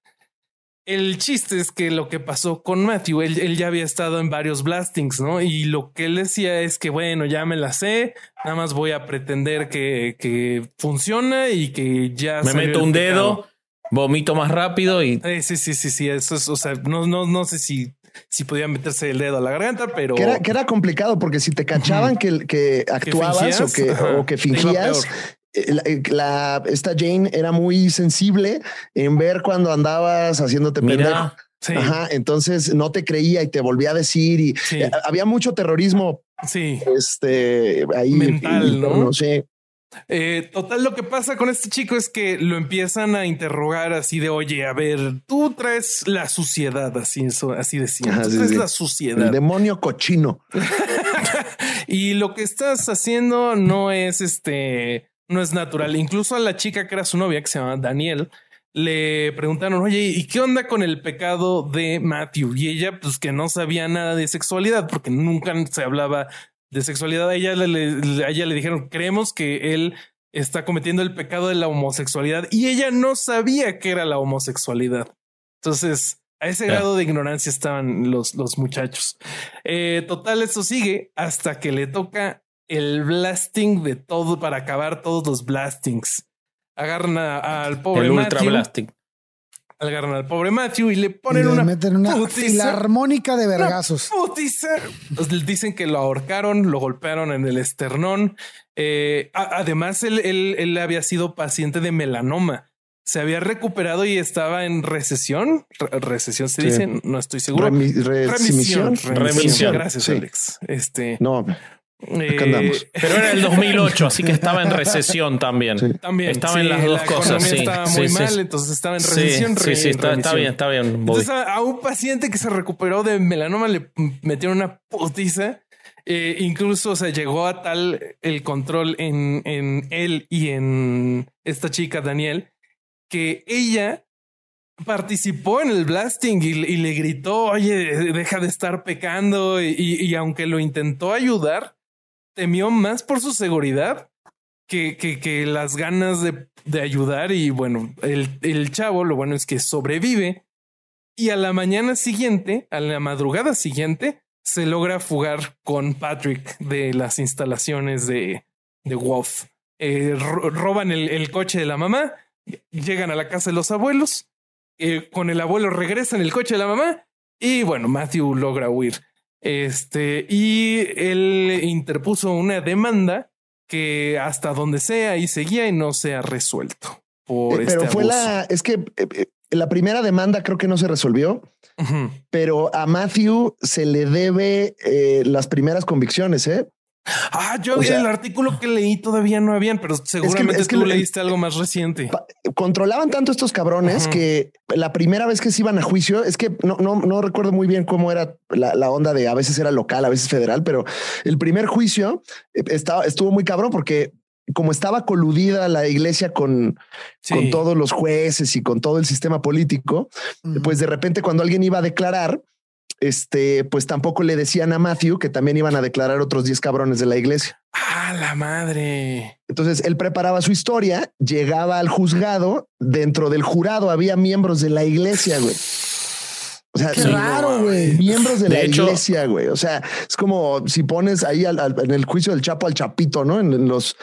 El chiste es que lo que pasó con Matthew, él, él ya había estado en varios blastings, ¿no? Y lo que él decía es que, bueno, ya me la sé, nada más voy a pretender que, que funciona y que ya... Me meto un pecado. dedo, vomito más rápido y Eh, sí, sí, sí, sí, eso es, o sea, no, no, no sé si, si podía meterse el dedo a la garganta, pero... Que era, que era complicado porque si te cachaban que, que actuabas o que, o que fingías, eh, la, eh, la- esta Jane era muy sensible en ver cuando andabas haciéndote pendejo. mira, Sí, Ajá, entonces no te creía y te volvía a decir y Sí. eh, había mucho terrorismo sí. este ahí Mental, ¿no? no sé. Eh, total, lo que pasa con este chico es que lo empiezan a interrogar así de, oye, a ver, tú traes la suciedad, así, así decían, Ajá, tú sí, traes sí. la El suciedad. demonio cochino. y lo que estás haciendo no es este, no es natural. Incluso a la chica que era su novia, que se llama Daniel, le preguntaron, oye, ¿y qué onda con el pecado de Matthew? Y ella, pues que no sabía nada de sexualidad, porque nunca se hablaba de sexualidad. A ella le, a ella le dijeron, creemos que él está cometiendo el pecado de la homosexualidad y ella no sabía que era la homosexualidad. Entonces, a ese grado de ignorancia estaban los, los muchachos. Eh, total, eso sigue hasta que le toca el blasting de todo para acabar todos los blastings. Agarran al pobre el ultra blasting. Agarran al pobre Matthew y le Y ponen le una meten una putiza. filarmónica de vergazos. putiza. Pues dicen que lo ahorcaron, lo golpearon en el esternón. Eh, a- además, él, él- él había sido paciente de melanoma. Se había recuperado y estaba en recesión. Re- recesión se Sí. dice, no estoy seguro. Remi- remisión. remisión. Gracias, Sí. Alex. Este No, eh, andamos. Pero era el 2008, así que estaba en recesión también. Sí. También Estaba en las dos la cosas, sí, Estaba muy sí, mal, sí. entonces estaba en recesión. sí, re- sí, está, bien, está bien. Bobby. Entonces a, a un paciente que se recuperó de melanoma le metieron una putiza. Eh, incluso se llegó a tal el control en, en él y en esta chica Daniel que ella participó en el blasting y, y le gritó, oye, deja de estar pecando. Y, y aunque lo intentó ayudar, temió más por su seguridad que, que, las ganas de, ayudar. Y bueno, el, chavo, lo bueno es que sobrevive y a la mañana siguiente, a la madrugada siguiente, se logra fugar con Patrick de las instalaciones de, Wolf. Eh, ro- roban el, el coche de la mamá, llegan a la casa de los abuelos, eh, con el abuelo regresan el coche de la mamá y bueno, Matthew logra huir. Este, y él interpuso una demanda que hasta donde sea y seguía y no se ha resuelto por Eh, este pero fue abuso. la, es que eh, eh, la primera demanda creo que no se resolvió, pero a Matthew se le debe eh, las primeras convicciones, ¿eh? Ah, yo el artículo que leí todavía no habían, pero seguramente es que, tú leíste algo más reciente. Controlaban tanto estos cabrones que la primera vez que se iban a juicio es que no, no, no recuerdo muy bien cómo era la, onda de a veces era local, a veces federal, pero el primer juicio eh, estaba, estuvo muy cabrón porque como estaba coludida la iglesia con, con todos los jueces y con todo el sistema político, pues de repente cuando alguien iba a declarar, este, pues tampoco le decían a Matthew que también iban a declarar otros 10 cabrones de la iglesia. Ah, la madre. Entonces él preparaba su historia, llegaba al juzgado, dentro del jurado había miembros de la iglesia, güey. O sea, Qué raro, güey. Miembros de, la iglesia, güey. O sea, es como si pones ahí en el juicio del Chapo al Chapito, ¿no? En, los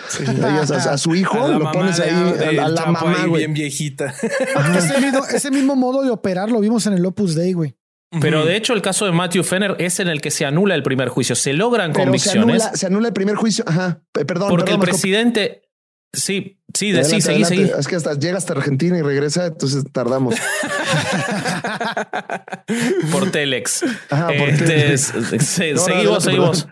a, su hijo, lo pones ahí a, la mamá, güey. Bien viejita. ese, mismo, ese mismo modo de operar lo vimos en el Opus Dei, güey. Pero de hecho, el caso de Matthew Fenner es en el que se anula el primer juicio. Se logran convicciones. Se anula, el primer juicio. Ajá. Perdón. Porque el presidente. Sí, sí, de, sí, seguí, seguí. Es que hasta llega hasta Argentina y regresa, entonces tardamos. por Telex. Ajá, por este, seguimos, seguimos.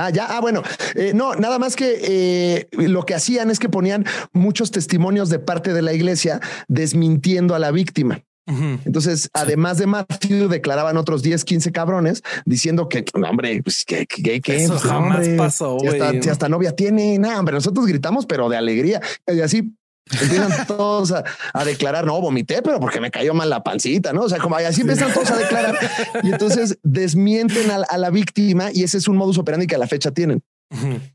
Ah, ya, ah, bueno, eh, no, nada más que eh, lo que hacían es que ponían muchos testimonios de parte de la iglesia desmintiendo a la víctima. Entonces, además de Matthew, declaraban otros 10, 15 cabrones diciendo que, hombre, pues que, que, que Eso pues, jamás pasó. Si, hasta novia tiene, nada, hombre, nosotros gritamos, pero de alegría. Y así empiezan todos a, declarar, no, vomité, pero porque me cayó mal la pancita, ¿no? O sea, como así empiezan todos a declarar y entonces desmienten a, a la víctima y ese es un modus operandi que a la fecha tienen.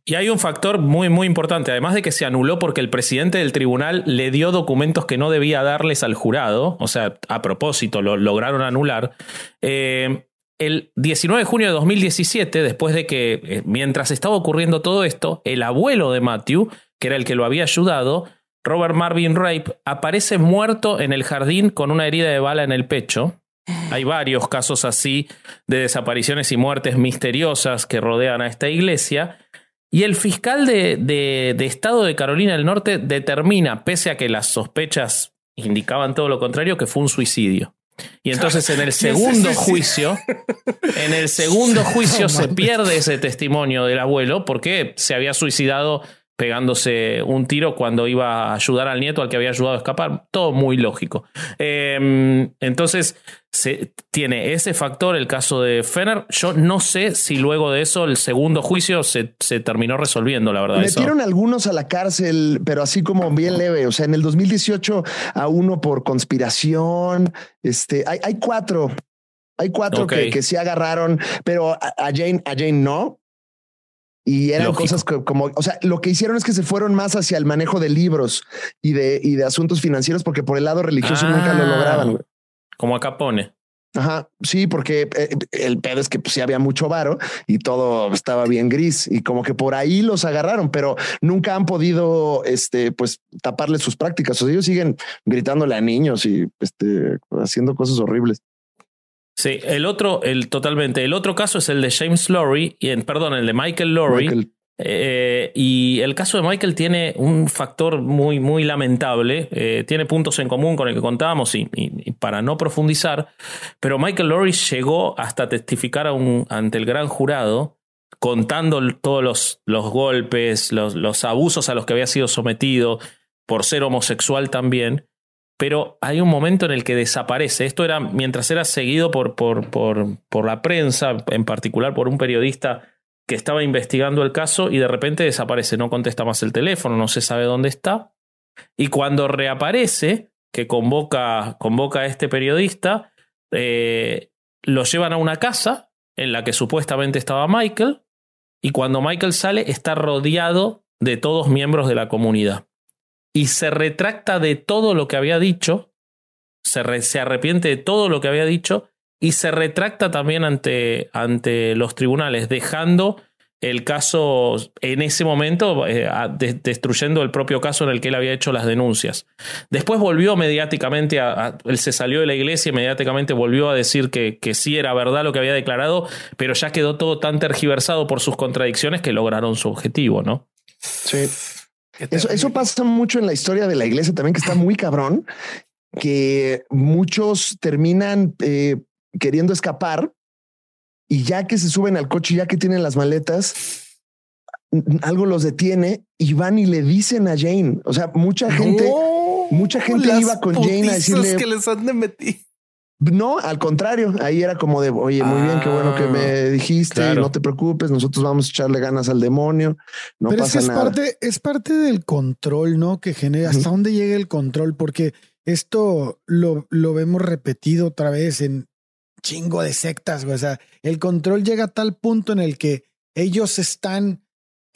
Y hay un factor muy, muy importante, además de que se anuló porque el presidente del tribunal le dio documentos que no debía darles al jurado, o sea, a propósito, lo lograron anular. Eh, el 19 de junio de 2017, después de que, eh, mientras estaba ocurriendo todo esto, el abuelo de Matthew, que era el que lo había ayudado, Robert Marvin Rape, aparece muerto en el jardín con una herida de bala en el pecho. Hay varios casos así de desapariciones y muertes misteriosas que rodean a esta iglesia. Y el fiscal de, Estado de Carolina del Norte determina, pese a que las sospechas indicaban todo lo contrario, que fue un suicidio. Y entonces en el segundo juicio, en el segundo juicio se pierde ese testimonio del abuelo porque se había suicidado pegándose un tiro cuando iba a ayudar al nieto al que había ayudado a escapar. Todo muy lógico. Em, entonces, se, tiene ese factor el caso de Fenner. Yo no sé si luego de eso el segundo juicio se, terminó resolviendo, la verdad. Metieron algunos a la cárcel, pero así como bien leve. O sea, en el 2018 a uno por conspiración. Este, hay, hay cuatro. Hay cuatro que, que se agarraron, pero a Jane, a Jane no. Y eran cosas como, o sea, lo que hicieron es que se fueron más hacia el manejo de libros y de, y de asuntos financieros, porque por el lado religioso nunca lo lograban. Ah, como acá pone. Ajá, sí, porque eh, el pedo es que pues, sí había mucho varo y todo estaba bien gris y como que por ahí los agarraron, pero nunca han podido, este, pues taparle sus prácticas. O sea, ellos siguen gritándole a niños y este, haciendo cosas horribles. Sí, el otro, el totalmente. El otro caso es el de James Lowry, y, perdón, el de Michael Lowry. Eh, y el caso de Michael tiene un factor muy, muy lamentable. Eh, tiene puntos en común con el que contábamos y, para no profundizar, pero Michael Lowry llegó hasta testificar ante el gran jurado contando todos los, los golpes, los, los abusos a los que había sido sometido por ser homosexual también pero hay un momento en el que desaparece. Esto era mientras era seguido por, por, por, por, la prensa, en particular por un periodista que estaba investigando el caso y de repente desaparece, no contesta más el teléfono, no se sabe dónde está. Y cuando reaparece, que convoca, convoca a este periodista, eh, lo llevan a una casa en la que supuestamente estaba Michael, y cuando Michael sale está rodeado de todos miembros de la comunidad y se retracta de todo lo que había dicho, se, se, arrepiente de todo lo que había dicho y se retracta también ante, ante los tribunales, dejando el caso en ese momento, eh, destruyendo el propio caso en el que él había hecho las denuncias. Después volvió mediáticamente, a, él se salió de la iglesia y mediáticamente volvió a decir que, que sí era verdad lo que había declarado, pero ya quedó todo tan tergiversado por sus contradicciones que lograron su objetivo, ¿no? Sí. Eso, eso pasa mucho en la historia de la iglesia también, que está muy cabrón, que muchos terminan eh, queriendo escapar y ya que se suben al coche, ya que tienen las maletas, algo los detiene y van y le dicen a Jane. O sea, mucha gente, mucha gente iba con Jane a decirle que les han de. No, al contrario, ahí era como de, oye, muy bien, qué bueno que me ah, dijiste, no te preocupes, nosotros vamos a echarle ganas al demonio, no Pero pasa es, nada. Parte, es parte del control, ¿no? Que genera, hasta dónde llega el control, porque esto lo, lo vemos repetido otra vez en chingo de sectas, o sea, el control llega a tal punto en el que ellos están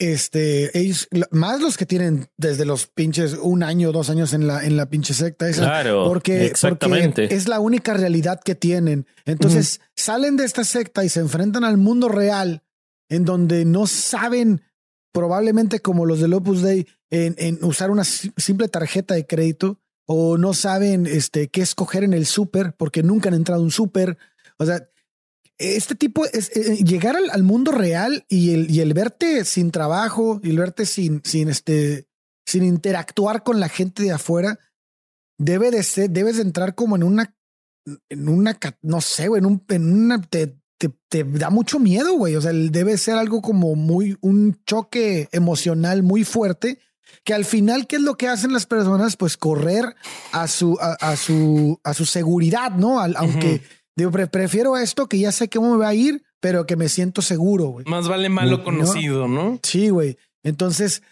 este, ellos, más los que tienen desde los pinches un año, dos años en la, en la pinche secta. Esa, claro, porque, exactamente. es la única realidad que tienen. Entonces salen de esta secta y se enfrentan al mundo real en donde no saben, probablemente como los del Opus Dei, en, en usar una simple tarjeta de crédito o no saben este, qué escoger en el súper porque nunca han entrado a un súper. O sea, este tipo es eh, eh, llegar al, mundo real y el, y el verte sin trabajo y el verte sin, sin este, sin interactuar con la gente de afuera, debe de ser, debes de entrar como en una, en una, no sé, en un, en una, te, te, da mucho miedo, güey. O sea, debe ser algo como muy, un choque emocional muy fuerte que al final, ¿qué es lo que hacen las personas? Pues correr a su, a, su, a su seguridad, ¿no? aunque Digo, prefiero esto que ya sé cómo me va a ir, pero que me siento seguro, güey. Más vale malo conocido, ¿no? Sí, güey. Entonces,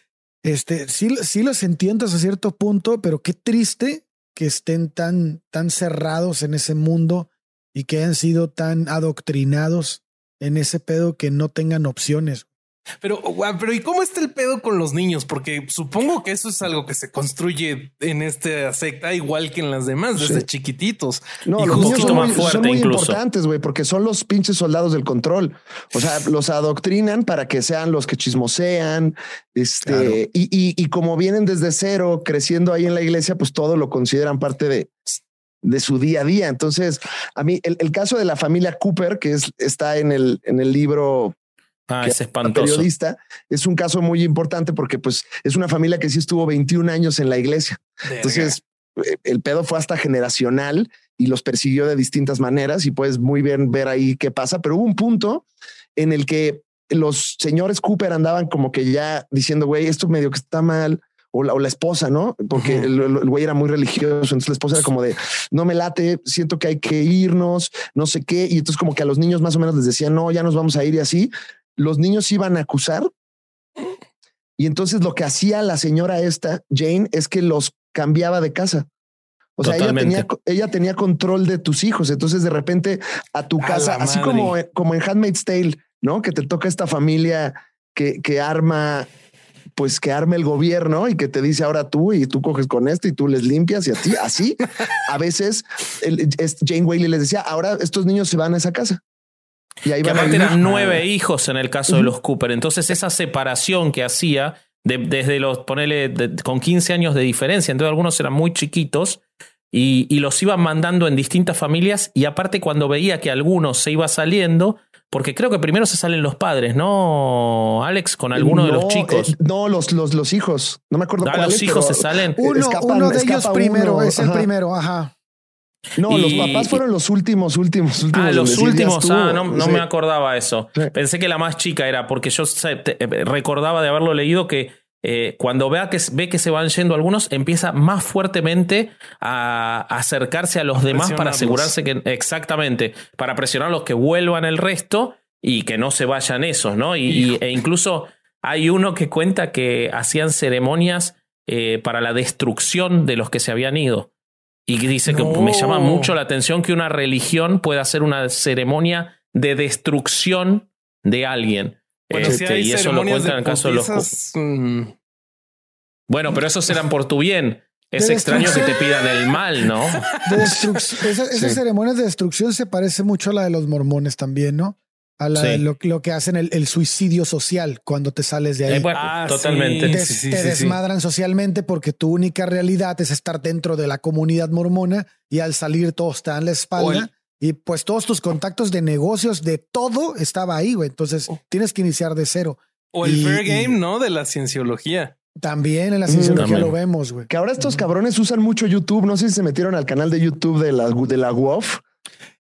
este, sí, sí los entiendo hasta cierto punto, pero qué triste que estén tan, tan cerrados en ese mundo y que hayan sido tan adoctrinados en ese pedo que no tengan opciones. Pero, pero ¿y cómo está el pedo con los niños? Porque supongo que eso es algo que se construye en esta secta igual que en las demás, desde chiquititos. No, los niños son muy, son muy importantes, güey, porque son los pinches soldados del control. O sea, los adoctrinan para que sean los que chismosean. Este, y, y, y como vienen desde cero, creciendo ahí en la iglesia, pues todo lo consideran parte de, de su día a día. Entonces, a mí el, el, caso de la familia Cooper, que es, está en el, en el libro Ah, es espantoso. Periodista, es un caso muy importante porque pues es una familia que sí estuvo 21 años en la iglesia. Entonces, eh, el pedo fue hasta generacional y los persiguió de distintas maneras y puedes muy bien ver ahí qué pasa, pero hubo un punto en el que los señores Cooper andaban como que ya diciendo, güey, esto medio que está mal, o la, o la, esposa, ¿no? Porque el, güey era muy religioso, entonces la esposa era como de, no me late, siento que hay que irnos, no sé qué, y entonces como que a los niños más o menos les decían, no, ya nos vamos a ir y así, los niños iban a acusar. Y entonces lo que hacía la señora esta, Jane, es que los cambiaba de casa. O sea, ella tenía, ella tenía, control de tus hijos. Entonces, de repente, a tu casa, así como, como en Handmaid's Tale, ¿no? Que te toca esta familia que, que arma, pues que arma el gobierno y que te dice ahora tú y tú coges con esto y tú les limpias y a ti, así. a veces Jane Whaley les decía, ahora estos niños se van a esa casa. Y ahí que aparte eran nueve hijos en el caso de los Cooper. Entonces, esa separación que hacía desde los, ponele, con 15 años de diferencia, entonces algunos eran muy chiquitos y, y, los iban mandando en distintas familias. Y aparte, cuando veía que algunos se iba saliendo, porque creo que primero se salen los padres, ¿no, Alex? Con alguno de los chicos. Eh, no, los, los, los hijos. No me acuerdo ah, los hijos se salen. Uno, uno de ellos primero, es el primero, ajá. No, los papás fueron los últimos, últimos, últimos. Ah, los últimos. Ah, no, me acordaba eso. Pensé que la más chica era porque yo eh, recordaba de haberlo leído que eh, cuando vea que, ve que se van yendo algunos, empieza más fuertemente a, acercarse a los demás para asegurarse que exactamente, para presionar a los que vuelvan el resto y que no se vayan esos, ¿no? Y, e incluso hay uno que cuenta que hacían ceremonias eh, para la destrucción de los que se habían ido. Y dice que me llama mucho la atención que una religión pueda hacer una ceremonia de destrucción de alguien. Este, y eso lo cuenta en el caso de los. Mm. Bueno, pero esos eran por tu bien. Es extraño que te pidan el mal, ¿no? Esas ceremonias de destrucción se parece mucho a la de los mormones también, ¿no? A lo, que hacen el, suicidio social cuando te sales de ahí. Eh, ah, totalmente. Te, desmadran socialmente porque tu única realidad es estar dentro de la comunidad mormona y al salir todos te dan la espalda. y pues todos tus contactos de negocios, de todo estaba ahí, güey. Entonces oh. tienes que iniciar de cero. O el fair game, ¿no? De la cienciología. También en la cienciología lo vemos, güey. Que ahora estos cabrones usan mucho YouTube. No sé si se metieron al canal de YouTube de la, de la WOF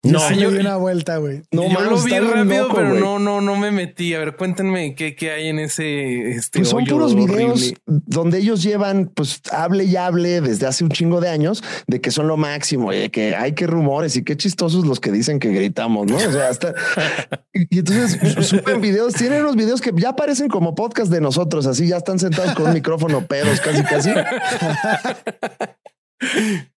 no, sí yo di una vuelta, güey. No, yo lo vi rápido, pero no, no, no me metí. A ver, cuéntenme qué, qué hay en ese este pues son puros videos donde ellos llevan, pues hable y hable desde hace un chingo de años de que son lo máximo y de que hay que rumores y qué chistosos los que dicen que gritamos, ¿no? O sea, hasta y entonces suben videos, tienen unos videos que ya parecen como podcast de nosotros, así ya están sentados con un micrófono pedos, casi, casi.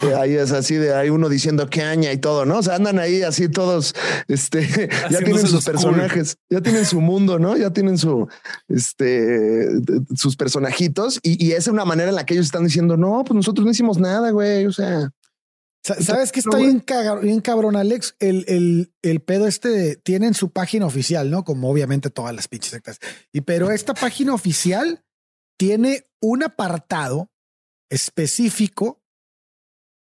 Ahí es así de hay uno diciendo que aña y todo, ¿no? O sea, andan ahí así todos, este, ya tienen sus personajes, ya tienen su mundo, ¿no? Ya tienen su, este, sus personajitos y, y es una manera en la que ellos están diciendo, no, pues nosotros no hicimos nada, güey, o sea. ¿Sabes que está bien, bien cabrón, Alex? El, el, el pedo este tiene en su página oficial, ¿no? Como obviamente todas las pinches sectas. Y pero esta página oficial tiene un apartado específico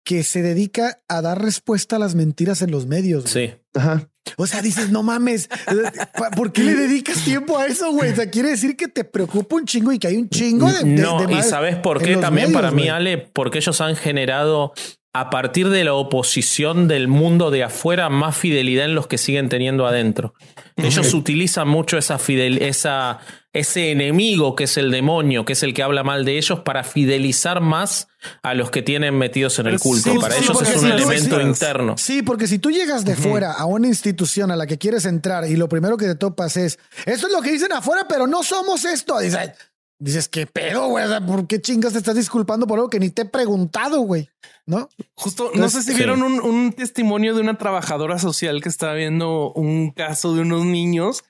que se dedica a dar respuesta a las mentiras en los medios. Sí. Ajá. O sea, dices, no mames, ¿por qué le dedicas tiempo a eso, güey? O sea, quiere decir que te preocupa un chingo y que hay un chingo de... no, y ¿sabes por qué también para mí, Ale? Porque ellos han generado a partir de la oposición del mundo de afuera más fidelidad en los que siguen teniendo adentro. Ellos utilizan mucho esa fidelidad, esa ese enemigo que es el demonio, que es el que habla mal de ellos, para fidelizar más a los que tienen metidos en el culto. para ellos es un elemento interno. Sí, porque si tú llegas de fuera a una institución a la que quieres entrar y lo primero que te topas es, eso es lo que dicen afuera, pero no somos esto. Dices, dices ¿qué pedo, güey? ¿Por qué chingas te estás disculpando por algo que ni te he preguntado, güey? ¿No? Justo, no sé si vieron un, un testimonio de una trabajadora social que estaba viendo un caso de unos niños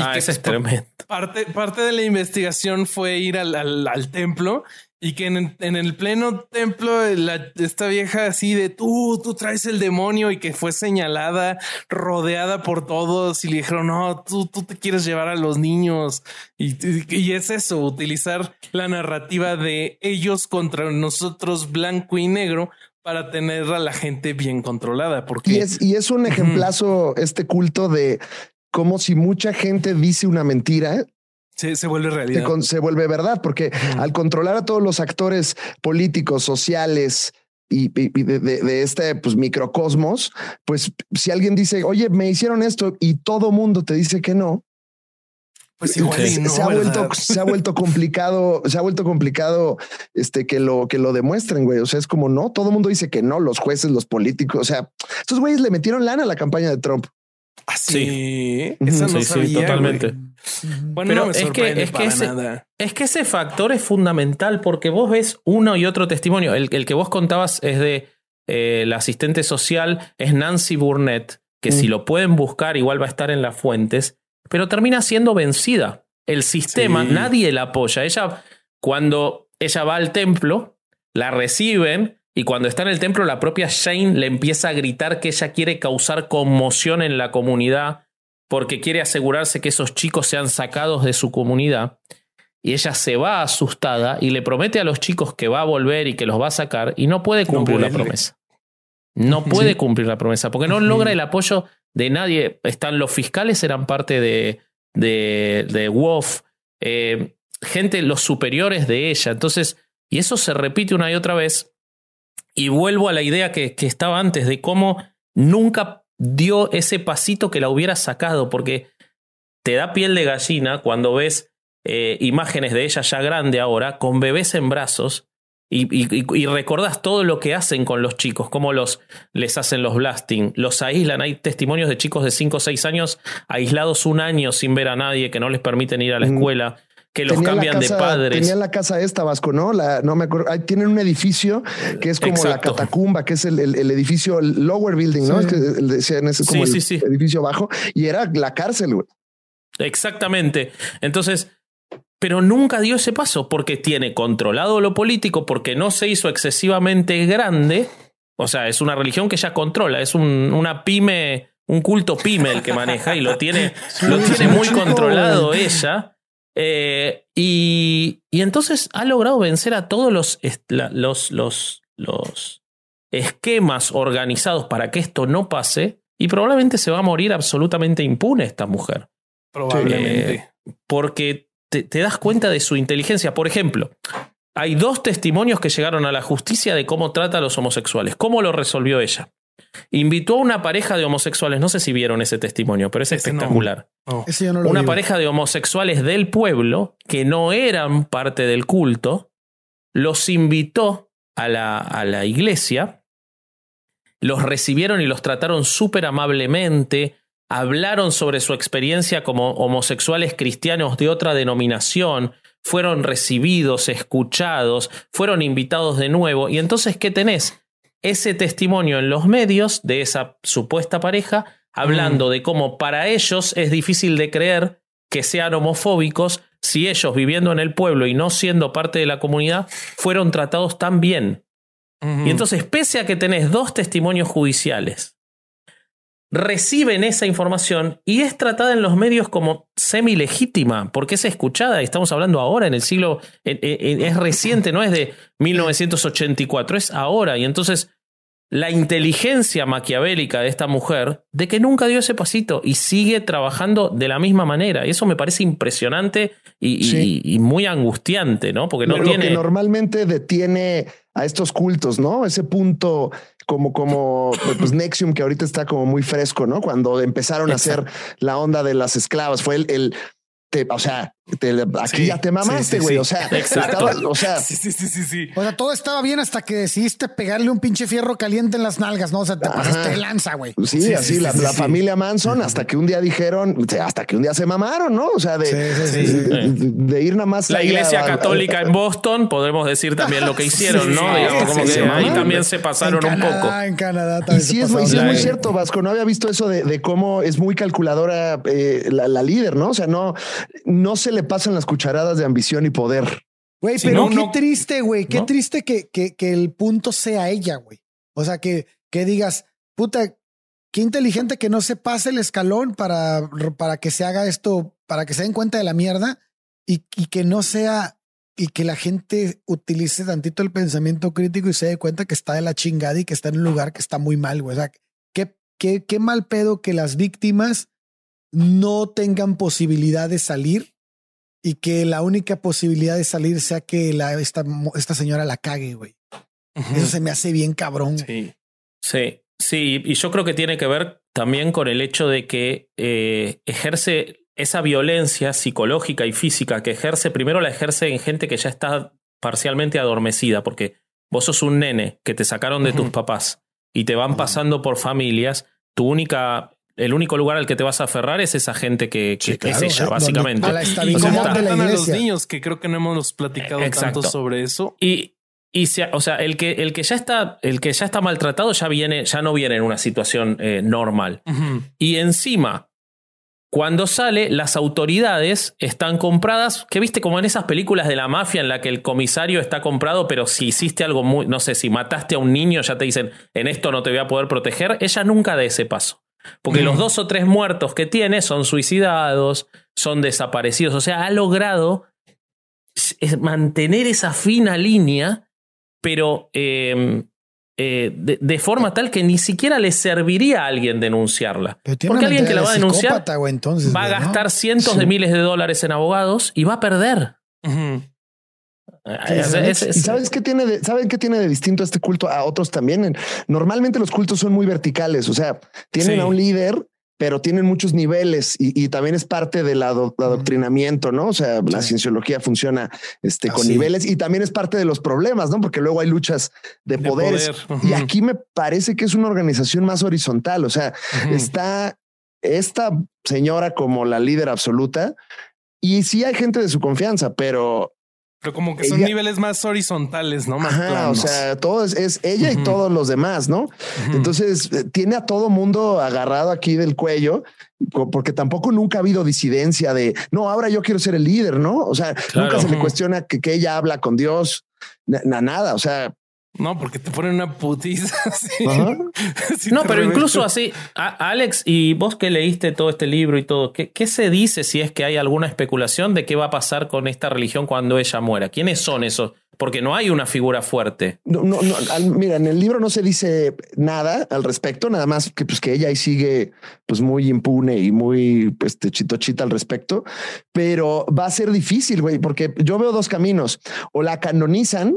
ah, ese es tremendo. Parte, parte de la investigación fue ir al, al, templo y que en, en, el pleno templo la, esta vieja así de tú, tú traes el demonio y que fue señalada, rodeada por todos y le dijeron, no, tú, tú te quieres llevar a los niños. Y, y, es eso, utilizar la narrativa de ellos contra nosotros blanco y negro para tener a la gente bien controlada. Porque y es, y es un ejemplazo este culto de como si mucha gente dice una mentira, se vuelve realidad. Se, vuelve verdad, porque al controlar a todos los actores políticos, sociales y, de, este pues, microcosmos, pues si alguien dice, oye, me hicieron esto y todo mundo te dice que no, pues igual se, ha vuelto, se ha vuelto complicado, se ha vuelto complicado este que lo que lo demuestren, güey. O sea, es como no, todo mundo dice que no, los jueces, los políticos. O sea, estos güeyes le metieron lana a la campaña de Trump. Sí, esa no totalmente. Bueno, es que, es, que ese, es que ese factor es fundamental porque vos ves uno y otro testimonio. El, el que vos contabas es de eh, la asistente social, es Nancy Burnett, que si lo pueden buscar igual va a estar en las fuentes, pero termina siendo vencida. El sistema, nadie la apoya. Ella, cuando ella va al templo, la reciben y cuando está en el templo, la propia Shane le empieza a gritar que ella quiere causar conmoción en la comunidad porque quiere asegurarse que esos chicos sean sacados de su comunidad. Y ella se va asustada y le promete a los chicos que va a volver y que los va a sacar y no puede cumplir la promesa. No puede cumplir la promesa porque no logra el apoyo de nadie. Están los fiscales, eran parte de, de, de WOF, eh, gente, los superiores de ella. Entonces, y eso se repite una y otra vez y vuelvo a la idea que, estaba antes de cómo nunca dio ese pasito que la hubiera sacado, porque te da piel de gallina cuando ves eh, imágenes de ella ya grande ahora, con bebés en brazos, y, y, recordás todo lo que hacen con los chicos, cómo los, les hacen los blasting, los aíslan. Hay testimonios de chicos de 5 o 6 años aislados un año sin ver a nadie, que no les permiten ir a la escuela que los cambian de padres. Tenía la casa esta, Vasco, ¿no? La, no me acuerdo. tienen un edificio que es como la catacumba, que es el, el, edificio lower building, ¿no? Es que el, decían, es como el edificio bajo y era la cárcel, güey. Exactamente. Entonces, pero nunca dio ese paso porque tiene controlado lo político, porque no se hizo excesivamente grande. O sea, es una religión que ya controla, es un, una pyme, un culto pyme el que maneja y lo tiene, lo tiene muy controlado ella. Eh, y, y, entonces ha logrado vencer a todos los, los, los, los esquemas organizados para que esto no pase y probablemente se va a morir absolutamente impune esta mujer. Probablemente. Eh, porque te, te das cuenta de su inteligencia. Por ejemplo, hay dos testimonios que llegaron a la justicia de cómo trata a los homosexuales. ¿Cómo lo resolvió ella? Invitó a una pareja de homosexuales, no sé si vieron ese testimonio, pero es Ese no. espectacular. Oh. Ese yo no lo Una pareja de homosexuales del pueblo que no eran parte del culto, los invitó a la, a la iglesia, los recibieron y los trataron súper amablemente, hablaron sobre su experiencia como homosexuales cristianos de otra denominación, fueron recibidos, escuchados, fueron invitados de nuevo. Y entonces, ¿qué tenés? Ese testimonio en los medios de esa supuesta pareja, hablando de cómo para ellos es difícil de creer que sean homofóbicos si ellos viviendo en el pueblo y no siendo parte de la comunidad fueron tratados tan bien. Y entonces, pese a que tenés dos testimonios judiciales, reciben esa información y es tratada en los medios como semi-legítima, porque es escuchada, y estamos hablando ahora en el siglo, en- en- es reciente, no es de 1984, es ahora. Y entonces, la inteligencia maquiavélica de esta mujer, de que nunca dio ese pasito y sigue trabajando de la misma manera. Y eso me parece impresionante y, y- Sí. y muy angustiante, ¿no? Porque no lo tiene... que normalmente detiene a estos cultos, ¿no? Ese punto como, como, pues Nexium, que ahorita está como muy fresco, ¿no? Cuando empezaron a hacer la onda de las esclavas, fue el, el te- o sea, te- aquí Sí, ya te mamaste, sí, sí, güey. sí. O sea, Exacto. estaba- o sea, Sí, sí, sí, sí, sí. O sea, todo estaba bien hasta que decidiste pegarle un pinche fierro caliente en las nalgas, ¿no? O sea, te Ajá. pasaste de lanza, güey. Sí, Sí, así sí, la, sí, la sí. familia Manson, hasta que un día dijeron, o sea, hasta que un día se mamaron, ¿no? O sea, de, Sí, sí, sí. de, de ir nada más. La a- iglesia a- católica en Boston, podemos decir también lo que hicieron, Sí, ¿no? sí, Digamos, sí, como sí, que se ahí también se pasaron en un Canadá, poco. En Canadá Y también sí se es, muy- pasaron sí es muy cierto, Vasco. No había visto eso de, de cómo es muy calculadora eh, la, la líder, ¿no? O sea, no, no se le pasan las cucharadas de ambición y poder. Güey, pero no, qué no. triste, güey. Qué ¿No? triste que, que, que el punto sea ella, güey. O sea, que, que digas, puta, qué inteligente que no se pase el escalón para, para que se haga esto, para que se den cuenta de la mierda y, y que no sea, y que la gente utilice tantito el pensamiento crítico y se dé cuenta que está de la chingada y que está en un lugar que está muy mal, güey. O sea, qué, qué, qué mal pedo que las víctimas no tengan posibilidad de salir y que la única posibilidad de salir sea que la, esta, esta señora la cague, güey. Eso se me hace bien cabrón. Sí. Sí, sí, y yo creo que tiene que ver también con el hecho de que eh, ejerce esa violencia psicológica y física que ejerce, primero la ejerce en gente que ya está parcialmente adormecida, porque vos sos un nene que te sacaron de tus papás y te van pasando por familias, tu única, el único lugar al que te vas a aferrar es esa gente que, que Sí, claro, es ella, eh, básicamente. a la Y cómo tratan a los niños, que creo que no hemos platicado Exacto. tanto sobre eso. Y, o sea, el que, el que ya está, el que ya está maltratado ya viene, ya no viene en una situación eh, normal. Y encima, cuando sale, las autoridades están compradas, que viste como en esas películas de la mafia en la que el comisario está comprado, pero si hiciste algo muy, no sé, si mataste a un niño, ya te dicen, en esto no te voy a poder proteger, ella nunca da ese paso. Porque los dos o tres muertos que tiene son suicidados, son desaparecidos, o sea, ha logrado mantener esa fina línea, pero eh, eh, de, de forma tal que ni siquiera le serviría a alguien denunciarla. Porque alguien que la va a denunciar entonces, va a gastar cientos Sí. de miles de dólares en abogados y va a perder. Es- es- es- ¿Y sabes qué tiene de, saben qué tiene de distinto este culto a otros también? En- Normalmente los cultos son muy verticales, o sea, tienen Sí. a un líder, pero tienen muchos niveles y, y también es parte del ado- adoctrinamiento, ¿no? O sea, la Sí. cienciología funciona este, con Así. niveles y también es parte de los problemas, ¿no? Porque luego hay luchas de, De poderes. poder. Y aquí me parece que es una organización más horizontal, o sea, está esta señora como la líder absoluta y sí hay gente de su confianza, pero Pero como que son ella- niveles más horizontales, ¿no? Más Ajá, o sea, todo es, es ella y todos los demás, ¿no? Entonces eh, tiene a todo mundo agarrado aquí del cuello, porque tampoco nunca ha habido disidencia de no, ahora yo quiero ser el líder, ¿no? O sea, Claro. nunca se le cuestiona que, que ella habla con Dios, na- na- nada. O sea, No, porque te ponen una putiza. no, pero incluso así, Alex, y vos que leíste todo este libro y todo, ¿qué, ¿qué, se dice si es que hay alguna especulación de qué va a pasar con esta religión cuando ella muera? ¿Quiénes son esos? Porque no hay una figura fuerte. No, no, no. Mira, en el libro no se dice nada al respecto, nada más que pues que ella ahí sigue pues muy impune y muy pues, chitochita al respecto, pero va a ser difícil, güey, porque yo veo dos caminos. O la canonizan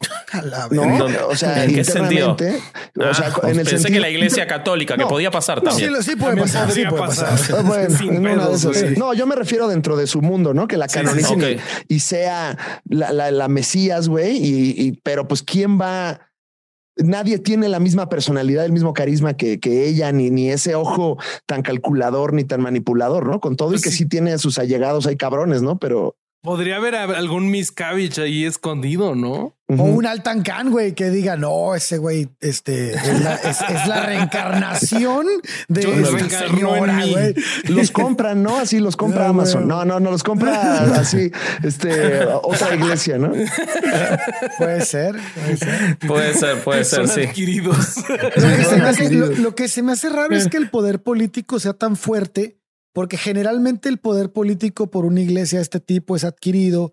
no, o sea, ¿en qué sentido? O sea, ah, en el pensé que la Iglesia Católica, que podía pasar también. Sí, sí puede pasar, sí puede pasar. no, yo me refiero dentro de su mundo, ¿no? Que la canonicen y, sea la, la, Mesías, güey. Y, pero pues, ¿quién va? Nadie tiene la misma personalidad, el mismo carisma que, que ella, ni, ni ese ojo tan calculador ni tan manipulador, ¿no? Con todo y pues que sí tiene a sus allegados, hay cabrones, ¿no? Pero Podría haber algún Miscavige ahí escondido, ¿no? O un Altan Khan, güey, que diga, no, ese güey, este, es la, reencarnación de esta señora, güey. Los compran, ¿no? Así los compra Amazon. No, no, no los compra así, este, otra iglesia, ¿no? Puede ser, puede ser. Puede ser, puede ser, sí. Adquiridos. lo que se me hace raro es que el poder político sea tan fuerte porque generalmente el poder político por una iglesia de este tipo es adquirido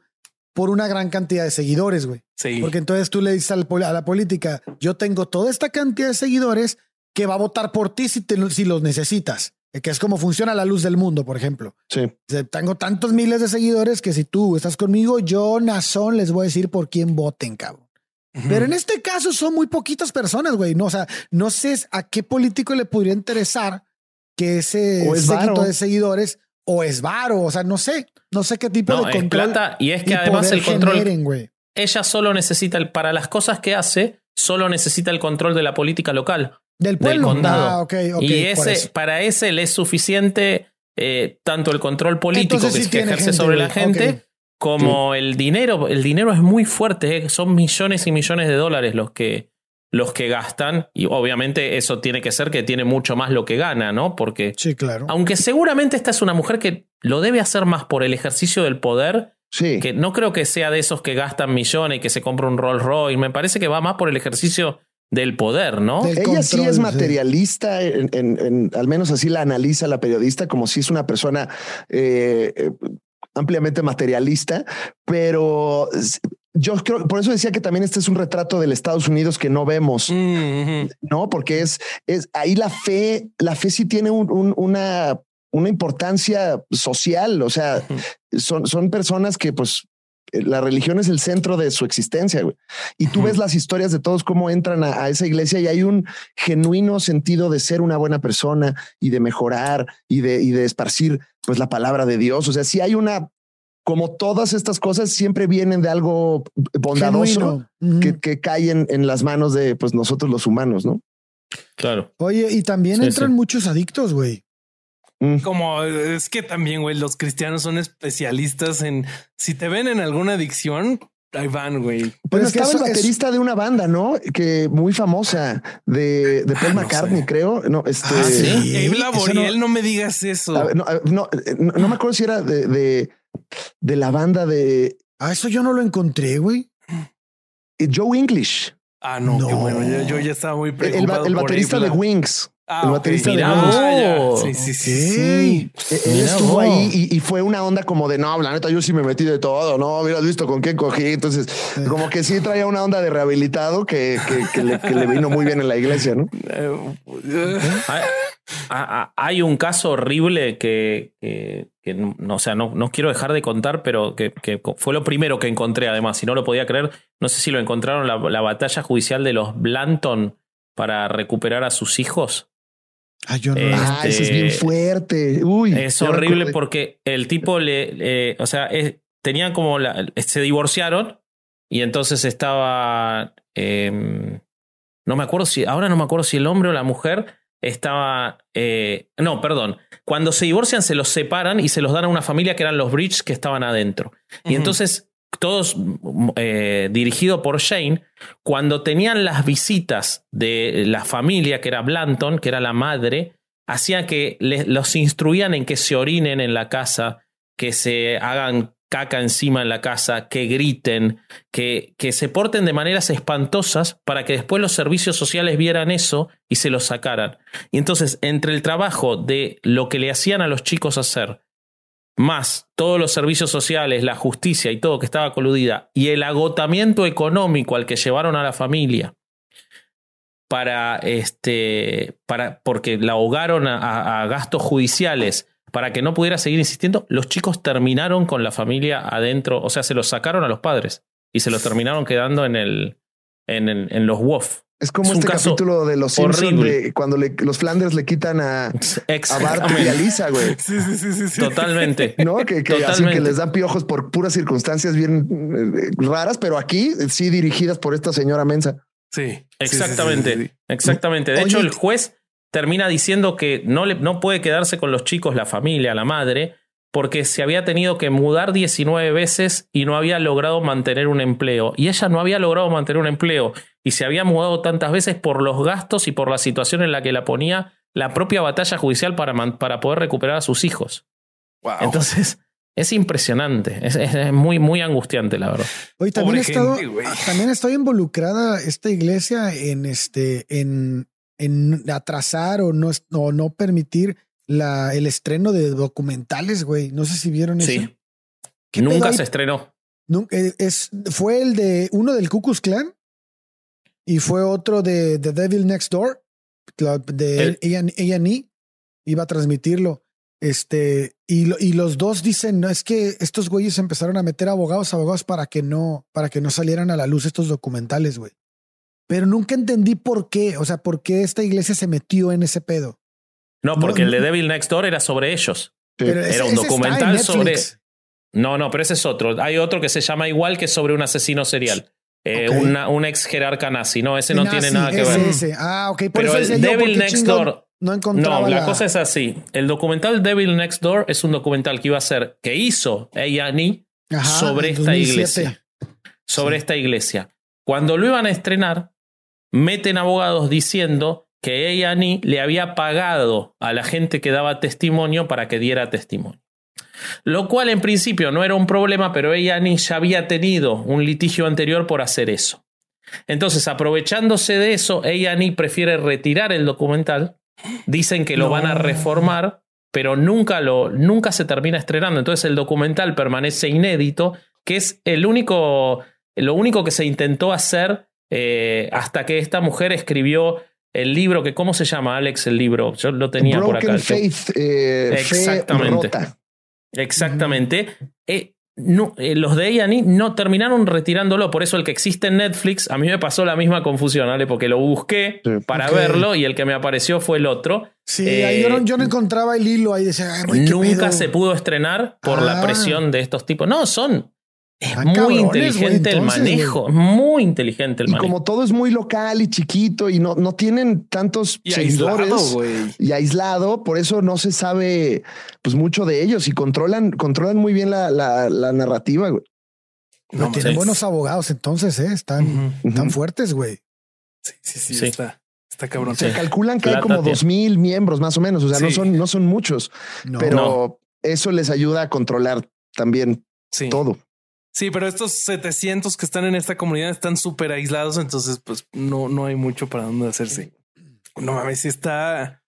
por una gran cantidad de seguidores, güey. Sí. Porque entonces tú le dices a la política, yo tengo toda esta cantidad de seguidores que va a votar por ti si, si los necesitas. Eh, que es como funciona la luz del mundo, por ejemplo. Sí. Tengo tantos miles de seguidores que si tú estás conmigo, yo, Nazón, les voy a decir por quién voten, cabrón. Pero en este caso son muy poquitas personas, güey. No, o sea, no sé a qué político le podría interesar que ese séquito de seguidores o es varo, o sea, no sé, no sé qué tipo de control. y es que además el control. ella solo necesita el, para las cosas que hace, solo necesita el control de la política local. Del pueblo. condado. Ah, y ese, para ese le es suficiente eh, tanto el control político que, ejerce sobre la gente. Como el dinero, el dinero es muy fuerte, eh, son millones y millones de dólares los que, los que gastan, y obviamente eso tiene que ser que tiene mucho más lo que gana, ¿no? Porque, sí, claro. aunque seguramente esta es una mujer que lo debe hacer más por el ejercicio del poder, sí. que no creo que sea de esos que gastan millones y que se compra un Rolls Royce, me parece que va más por el ejercicio del poder, ¿no? Ella sí es materialista, en, al menos así la analiza la periodista, como si es una persona eh, eh, ampliamente materialista, pero yo creo, por eso decía que también este es un retrato del Estados Unidos que no vemos, mm, no, porque es, es ahí la fe, la fe sí tiene una, una importancia social. O sea, son, son personas que, pues, la religión es el centro de su existencia. Y tú ves las historias de todos cómo entran a, esa iglesia y hay un genuino sentido de ser una buena persona y de mejorar y de, y de esparcir pues la palabra de Dios. O sea, sí hay una como todas estas cosas siempre vienen de algo bondadoso que, que cae en, las manos de pues, nosotros los humanos, ¿no? Claro. Oye, y también entran muchos adictos, güey. Mm. Como es que también, güey, los cristianos son especialistas en si te ven en alguna adicción, ahí van, güey. Pero estaba el baterista de una banda, ¿no? Que muy famosa de, de Paul ah, McCartney, creo. No, este. Ah, sí. Laboriel, no, me digas eso. no, no, no, me acuerdo si era de de la banda de. Ah, eso yo no lo encontré, güey. Eh, Joe English. Ah, no, qué bueno. Yo, ya estaba muy preocupado. El, baterista de Wings. Ah, el baterista de Wings. Sí, sí, sí. Eh, él estuvo ahí y, fue una onda como de no, la neta, yo sí me metí de todo, no hubieras visto con qué cogí. Entonces, como que sí traía una onda de rehabilitado que, que, le, que le, vino muy bien en la iglesia, ¿no? Eh, hay un caso horrible que, no, o sea, no, no, quiero dejar de contar, pero que, fue lo primero que encontré, además, si no lo podía creer, no sé si lo encontraron, la, batalla judicial de los Blanton para recuperar a sus hijos. Ah, yo no. ah, eso es bien este, fuerte. Uy, es horrible porque el tipo le, o sea, tenían como la, se divorciaron y entonces estaba, em, no me acuerdo si, ahora no me acuerdo si el hombre o la mujer estaba. Eh, no, perdón. Cuando se divorcian, se los separan y se los dan a una familia que eran los Bridge que estaban adentro. Y entonces, todos eh, dirigido por Shane, cuando tenían las visitas de la familia, que era Blanton, que era la madre, hacía que los instruían en que se orinen en la casa, que se hagan caca encima en la casa, que griten, que, que se porten de maneras espantosas para que después los servicios sociales vieran eso y se los sacaran. Y entonces, entre el trabajo de lo que le hacían a los chicos hacer, más todos los servicios sociales, la justicia y todo que estaba coludida, y el agotamiento económico al que llevaron a la familia, para este, para, porque la ahogaron a, gastos judiciales para que no pudiera seguir insistiendo, los chicos terminaron con la familia adentro, o sea, se los sacaron a los padres y se los terminaron quedando en el, en, en, los WOF. Es como este capítulo de los Simpsons de cuando los Flanders le quitan a, a Bart y a Lisa, güey. Sí, sí, sí, sí, Totalmente. No, que, que, así que les dan piojos por puras circunstancias bien eh, raras, pero aquí sí dirigidas por esta señora Mensa. Sí. Exactamente. exactamente. De hecho, el juez termina diciendo que no, le, no puede quedarse con los chicos, la familia, la madre, porque se había tenido que mudar 19 veces y no había logrado mantener un empleo. Y ella no había logrado mantener un empleo y se había mudado tantas veces por los gastos y por la situación en la que la ponía la propia batalla judicial para, para poder recuperar a sus hijos. Entonces, es impresionante, es, muy, muy angustiante, la verdad. Hoy también, estado, también está involucrada esta iglesia en este, en, en atrasar o no, o no permitir la, el estreno de documentales, güey. No sé si vieron eso. Sí. Nunca se estrenó. Nunca, eh, es, fue el de uno del Klux Klan y fue otro de The Devil Next Door, de A&E, iba a transmitirlo. Este, y, y los dos dicen, no, es que estos güeyes empezaron a meter abogados, abogados para que no, para que no salieran a la luz estos documentales, güey. Pero nunca entendí por qué, o sea, por qué esta iglesia se metió en ese pedo. No, porque el de Devil Next Door era sobre ellos. era un documental sobre. No, no, pero ese es otro. Hay otro que se llama igual que sobre un asesino serial. Eh, una, un ex jerarca nazi. No, ese no tiene nada que ver. Ese. Ah, ok. pero el Devil Next Door. No encontraba. No, la, cosa es así. El documental Devil Next Door es un documental que iba a ser, que hizo A&E sobre esta iglesia. Sobre esta iglesia. Cuando lo iban a estrenar, meten abogados diciendo que A&E le había pagado a la gente que daba testimonio para que diera testimonio. Lo cual en principio no era un problema, pero A&E ya había tenido un litigio anterior por hacer eso. Entonces, aprovechándose de eso, A&E prefiere retirar el documental. Dicen que lo van a reformar, pero nunca, lo, nunca se termina estrenando. Entonces, el documental permanece inédito, que es el único, lo único que se intentó hacer eh, hasta que esta mujer escribió el libro que, ¿cómo se llama, Alex, el libro? Yo lo tenía por acá. Faith, eh, Exactamente. Exactamente. Eh, los de A&E no terminaron retirándolo, por eso el que existe en Netflix, a mí me pasó la misma confusión, ¿vale? Porque lo busqué para verlo y el que me apareció fue el otro. Sí, ahí yo, no, encontraba el hilo, ahí decía, nunca se pudo estrenar por la ah. presión de estos tipos. No, son es muy inteligente el manejo, muy inteligente el manejo. Y como todo es muy local y chiquito y no, no tienen tantos seguidores y aislado, por eso no se sabe pues mucho de ellos y controlan, controlan muy bien la, la, narrativa, güey. No, tienen buenos abogados entonces, ¿eh? están, fuertes, güey. Sí, sí, sí, está. Está cabrón. Se calculan que hay como dos mil miembros más o menos. O sea, no son, no son muchos, pero eso les ayuda a controlar también todo. Sí, pero estos 700 que están en esta comunidad están súper aislados, entonces pues no, no hay mucho para dónde hacerse. No mames, está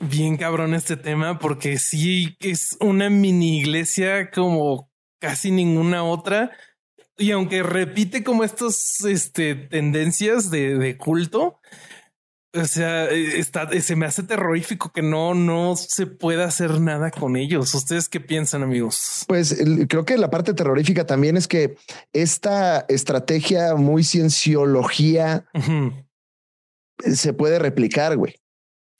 bien cabrón este tema porque sí es una mini iglesia como casi ninguna otra. Y aunque repite como estas este, tendencias de, de culto, o sea, eh, está, eh, se me hace terrorífico que no, no se pueda hacer nada con ellos. ¿Ustedes qué piensan, amigos? Pues creo que la parte terrorífica también es que esta estrategia muy cienciología se puede replicar, güey.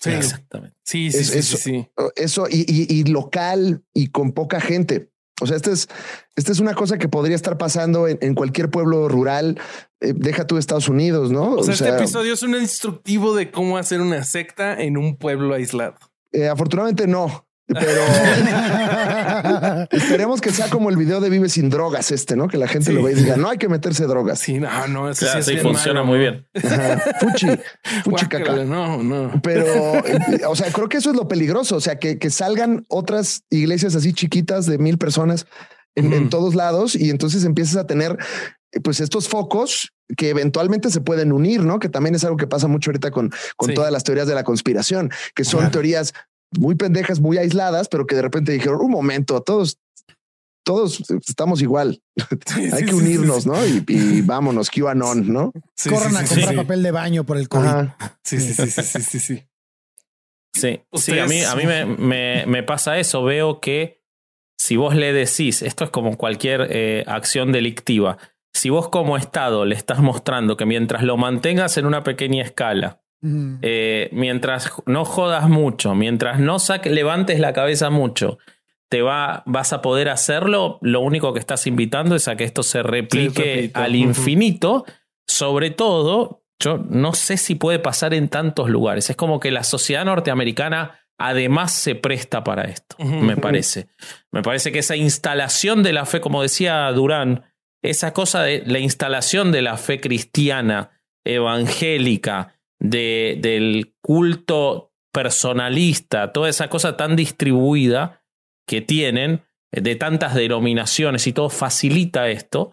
Sí, exactamente. Sí, sí, sí, eso, sí, Eso y, y, local y con poca gente. O sea, esta es, esta es una cosa que podría estar pasando en, cualquier pueblo rural. Eh, deja tú Estados Unidos, ¿no? O, sea, este episodio es un instructivo de cómo hacer una secta en un pueblo aislado. Eh, afortunadamente no. Pero esperemos que sea como el video de Vive sin drogas, este, ¿no? Que la gente lo vea y diga, no hay que meterse drogas. Sí, no, no, eso sí, funciona muy bien. Fuchi, fuchi caca. No, no. Pero, eh, o sea, creo que eso es lo peligroso. O sea, que, que salgan otras iglesias así chiquitas de mil personas en, todos lados y entonces empiezas a tener pues estos focos que eventualmente se pueden unir, ¿no? Que también es algo que pasa mucho ahorita con, con Sí. todas las teorías de la conspiración, que son Claro. teorías muy pendejas, muy aisladas, pero que de repente dijeron, un momento, todos, todos estamos igual, Sí, hay sí, que unirnos, sí, ¿no? Y, y vámonos, QAnon, ¿no? sí, Corran sí, a sí, comprar sí. papel de baño por el COVID. Ajá. Sí, sí, sí, sí, sí, sí, sí. Sí, a mí, a mí me, me- me pasa eso. Veo que si vos le decís, esto es como cualquier eh, acción delictiva, si vos como Estado le estás mostrando que mientras lo mantengas en una pequeña escala, Mm. eh, mientras no jodas mucho, mientras no saque- levantes la cabeza mucho, te va, vas a poder hacerlo, lo único que estás invitando es a que esto se replique al infinito, sobre todo, yo no sé si puede pasar en tantos lugares, es como que la sociedad norteamericana además se presta para esto, me parece. Me parece que esa instalación de la fe, como decía Durán, esa cosa de la instalación de la fe cristiana, evangélica, de, del culto personalista, toda esa cosa tan distribuida que tienen, eh, de tantas denominaciones y todo, facilita esto.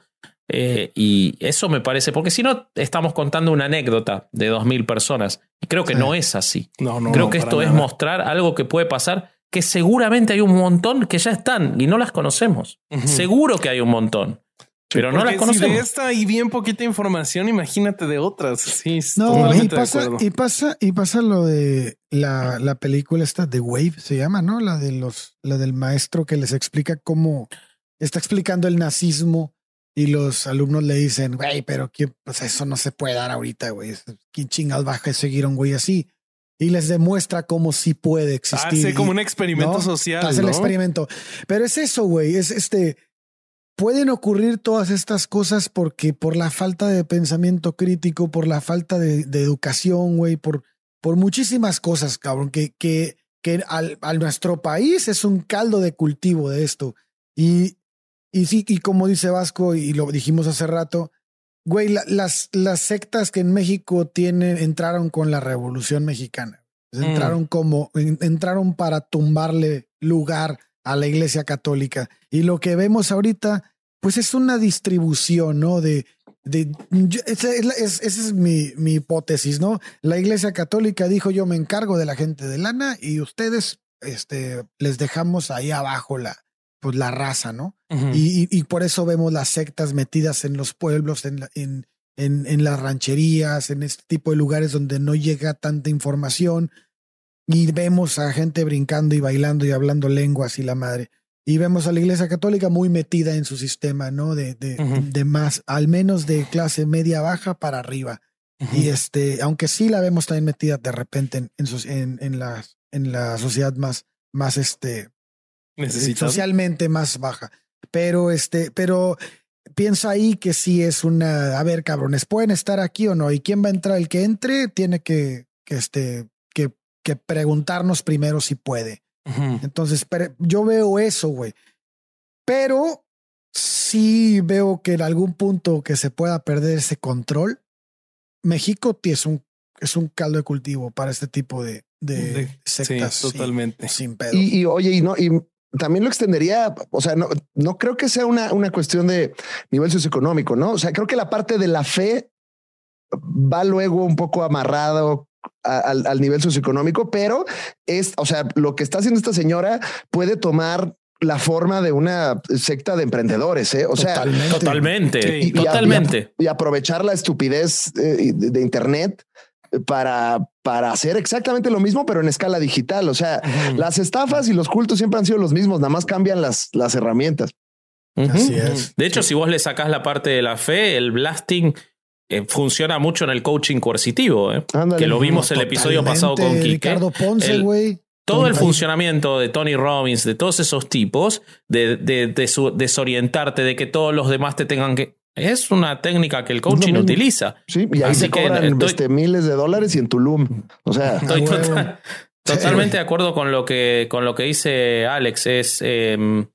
Eh, y eso me parece, porque si no, estamos contando una anécdota de dos mil personas. Y creo que Sí. no es así. No, no, creo no, que esto es nada. mostrar algo que puede pasar, que seguramente hay un montón que ya están y no las conocemos. Seguro que hay un montón, pero no las conocemos. Si de esta y bien poquita información, imagínate de otras. Sí, No, y pasa, y pasa, y pasa lo de la, la película esta de Wave, se llama, ¿no? La de los, la del maestro que les explica cómo está explicando el nazismo y los alumnos le dicen, güey, pero ¿quién, pues eso no se puede dar ahorita, güey. ¿Quién chingados va a seguir a un güey así? Y les demuestra cómo sí puede existir. Hace como y- un experimento ¿no? social. Hace el ¿no? experimento. Pero es eso, güey. Es este. Pueden ocurrir todas estas cosas porque por la falta de pensamiento crítico, por la falta de, de educación, güey, por, por muchísimas cosas, cabrón, que, que, que al, a nuestro país es un caldo de cultivo de esto. Y, y sí, y como dice Vasco, y lo dijimos hace rato, güey, la- las, las sectas que en México tienen, entraron con la Revolución Mexicana. Mm. Entraron como, en- entraron para tumbarle lugar a la Iglesia Católica. Y lo que vemos ahorita, pues es una distribución, ¿no? De, de yo- esa es, esa es mi, mi hipótesis, ¿no? La Iglesia Católica dijo yo me encargo de la gente de lana y ustedes, este, les dejamos ahí abajo la, pues la raza, ¿no? Y, y- y por eso vemos las sectas metidas en los pueblos, en, la- en, en, en las rancherías, en este tipo de lugares donde no llega tanta información. Y vemos a gente brincando y bailando y hablando lenguas y la madre. Y vemos a la iglesia católica muy metida en su sistema, ¿no? De, de, más, al menos de clase media baja para arriba. Y este, aunque sí la vemos también metida de repente en, en, en, en la, en la sociedad más, más este, Necesitas. socialmente más baja. Pero este, pero pienso ahí que sí es una, a ver, cabrones, pueden estar aquí o no, y quién va a entrar, el que entre tiene que, que este, que, preguntarnos primero si puede. Entonces, pero yo veo eso, güey. Pero sí veo que en algún punto que se pueda perder ese control, México ti- es un, es un caldo de cultivo para este tipo de, de, De- sectas. sí, sí, totalmente. sin pedo. Y, y, oye, y no, y también lo extendería, o sea, no, no creo que sea una, una cuestión de nivel socioeconómico, ¿no? O sea, creo que la parte de la fe va luego un poco amarrado a- al, al nivel socioeconómico, pero es, o sea, lo que está haciendo esta señora puede tomar la forma de una secta de emprendedores, ¿eh? O sea, Totalmente. Y- a- totalmente. y aprovechar la estupidez eh, de, de Internet para, para hacer exactamente lo mismo, pero en escala digital. O sea, las estafas y los cultos siempre han sido los mismos, nada más cambian las, las herramientas. Así es. De hecho, si vos le sacás la parte de la fe, el blasting eh, funciona mucho en el coaching coercitivo, ¿eh? Ándale. que lo vimos el episodio pasado con Quique. Ricardo Ponce, güey. Todo el funcionamiento de Tony Robbins, de todos esos tipos, de, de- de su- desorientarte, de que todos los demás te tengan que... Es una técnica que el coaching utiliza. Sí, y ahí Así se que cobran estoy- este, miles de dólares y en Tulum. O sea, Estoy Ah, total- totalmente de acuerdo con lo que, con lo que dice Alex. Es, eh,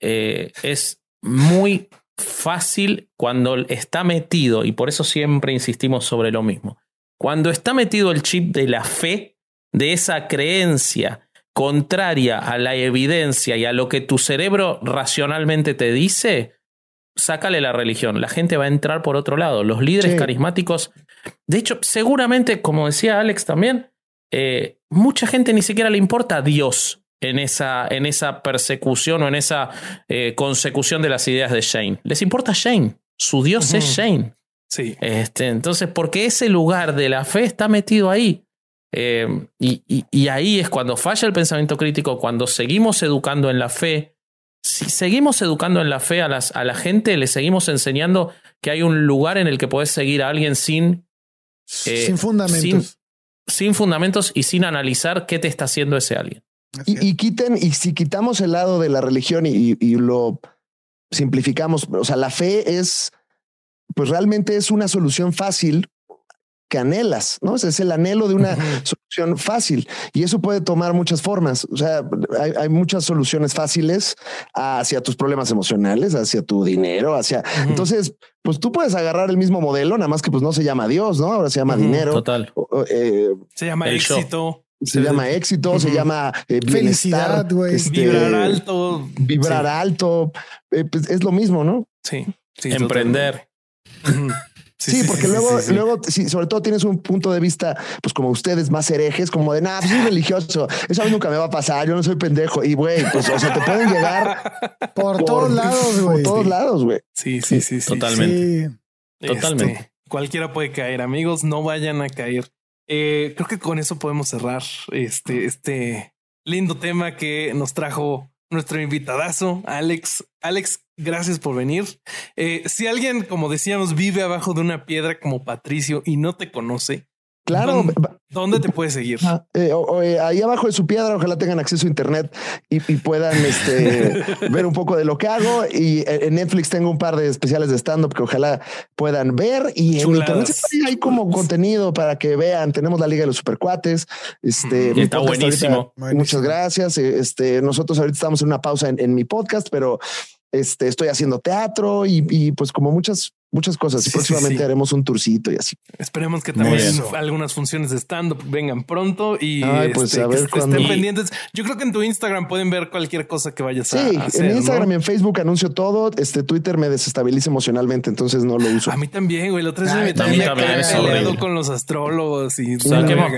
eh, es muy fácil cuando está metido, y por eso siempre insistimos sobre lo mismo. Cuando está metido el chip de la fe, de esa creencia contraria a la evidencia y a lo que tu cerebro racionalmente te dice, sácale la religión. La gente va a entrar por otro lado. Los líderes Sí. carismáticos, de hecho, seguramente, como decía Alex también, eh, mucha gente ni siquiera le importa Dios en esa, en esa persecución o en esa eh, consecución de las ideas de Shane. Les importa Shane. Su Dios es. Shane. Sí. Este, entonces, porque ese lugar de la fe está metido ahí. Eh, y, y- y ahí es cuando falla el pensamiento crítico, cuando seguimos educando en la fe. Si seguimos educando en la fe a, las, a la gente, le seguimos enseñando que hay un lugar en el que puedes seguir a alguien sin, eh, Sin fundamentos. sin- sin fundamentos y sin analizar qué te está haciendo ese alguien. Y, y quiten, y si quitamos el lado de la religión y, y lo simplificamos, o sea, la fe es, pues realmente es una solución fácil que anhelas, ¿no? Es el anhelo de una solución fácil y eso puede tomar muchas formas. O sea, hay, hay muchas soluciones fáciles hacia tus problemas emocionales, hacia tu dinero, hacia. Entonces, pues tú puedes agarrar el mismo modelo, nada más que pues no se llama Dios, ¿no? Ahora se llama dinero. Total. eh, Se llama El show. Se llama éxito, se llama eh, Felicidad, güey. este, Vibrar alto. vibrar Sí. alto, eh, pues es lo mismo, ¿no? Sí. sí, Emprender. totalmente. Ujú. Sí, porque luego, luego, sí, sobre todo tienes un punto de vista, pues como ustedes más herejes, como de nada, pues soy religioso, eso a mí nunca me va a pasar, yo no soy pendejo. Y güey, pues o sea, te pueden llegar Por, por- todos lados, por güey. todos lados, güey. Sí, sí, sí, sí. Totalmente. Sí. Este, Totalmente. cualquiera puede caer, amigos, no vayan a caer. Eh, creo que con eso podemos cerrar este, este lindo tema que nos trajo nuestro invitadazo, Alex. Alex, gracias por venir. Eh, si alguien, como decíamos, vive abajo de una piedra como Patricio y no te conoce, Claro, ¿Dónde? va- ¿dónde te puedes seguir? ah, eh, o- o, eh, ahí abajo de su piedra, ojalá tengan acceso a internet y, y puedan este, ver un poco de lo que hago. Y eh, en Netflix tengo un par de especiales de stand-up que ojalá puedan ver. Y en Chuladas. internet hay como contenido para que vean. Tenemos la Liga de los Supercuates. Este, Está buenísimo. ahorita- Buenísimo. Muchas gracias. Este, nosotros ahorita estamos en una pausa en, en mi podcast, pero este, estoy haciendo teatro y, y, pues como muchas, muchas cosas. Sí, y sí, próximamente sí. haremos un turcito y así. Esperemos que también algunas funciones de stand-up vengan pronto y Ay, pues, este, a ver estén Y- pendientes. Yo creo que en tu Instagram pueden ver cualquier cosa que vayas Sí, a hacer. en Instagram ¿no? y en Facebook anuncio todo. Este Twitter me desestabiliza emocionalmente, entonces no lo uso. A mí también, güey. La otra vez Ay, me también con los astrólogos y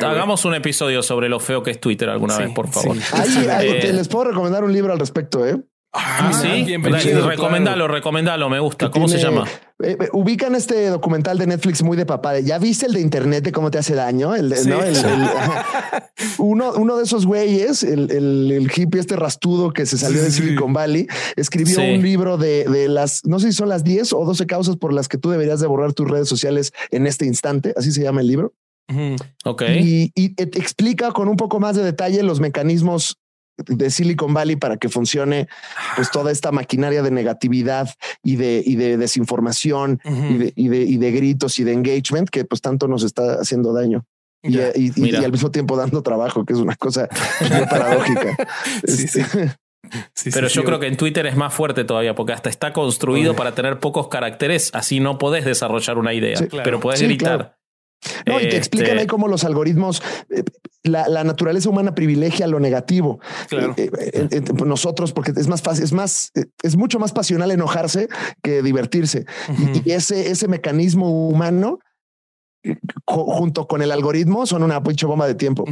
hagamos un episodio sobre lo feo que es Twitter alguna Sí, vez, por favor. sí. Ahí, ahí Eh, les puedo recomendar un libro al respecto, ¿eh? Ah, Ah, sí, bienvenido, claro. recomendalo, recomendalo, me gusta. ¿Cómo se llama? eh, eh, ubican este documental de Netflix muy de papá. de, ¿Ya viste el de internet de cómo te hace daño? El, de- Sí. ¿no? El- el- uno, uno de esos güeyes, el, el, el hippie este rastudo que se salió Sí, de sí. Silicon Valley, escribió Sí. un libro de, de las, no sé si son las 10 o 12 causas por las que tú deberías de borrar tus redes sociales en este instante. Así se llama el libro. Ok. y, y te explica con un poco más de detalle los mecanismos de Silicon Valley para que funcione pues toda esta maquinaria de negatividad y de, y de desinformación y, de, y, de, y de gritos y de engagement que pues tanto nos está haciendo daño. Y, Ya. y- y- Mira. y al mismo tiempo dando trabajo, que es una cosa paradójica. Sí. Este, Sí, Pero sí, yo sí, creo que en Twitter es más fuerte todavía, porque hasta está construido Oye. para tener pocos caracteres, así no podés desarrollar una idea, Sí, claro. pero podés Sí, gritar. claro. No, y te explican Este, ahí cómo los algoritmos, eh, la, la naturaleza humana privilegia lo negativo. Claro. Eh, eh, eh, eh, nosotros, porque es más fácil, es más, es mucho más pasional enojarse que divertirse. Y- ese, ese mecanismo humano, co- junto con el algoritmo, son una pinche bomba de tiempo.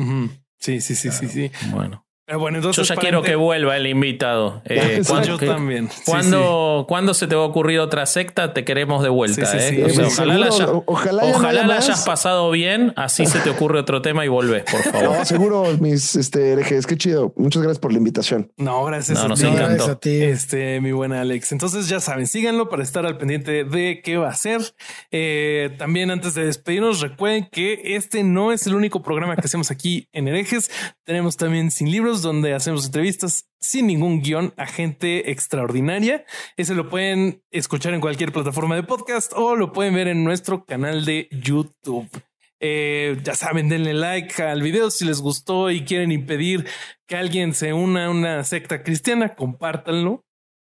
Sí, sí, sí, sí, sí. Bueno, Pero bueno, yo entonces ya para quiero ente- que vuelva el invitado. Eh, Sí, ¿cuándo- yo también. Sí, ¿Cuándo, cuándo se te va a ocurrir otra secta? Te queremos de vuelta. Sí, sí, eh. sí. O sea, Eh, ojalá la, seguro, haya- ojalá ya ojalá la hayas pasado bien, así se te ocurre otro tema y volvés, por favor. No, seguro, mis este, herejes. Qué chido. Muchas gracias por la invitación. No, gracias. No, a nos ti. Gracias a ti. Este, mi buena Alex. Entonces ya saben, síganlo para estar al pendiente de qué va a hacer. Eh, también antes de despedirnos, recuerden que este no es el único programa que hacemos aquí en Herejes. Tenemos también Sin Libros, donde hacemos entrevistas sin ningún guion a gente extraordinaria. Ese lo pueden escuchar en cualquier plataforma de podcast o lo pueden ver en nuestro canal de YouTube. Eh, ya saben, denle like al video si les gustó y quieren impedir que alguien se una a una secta cristiana, compártanlo.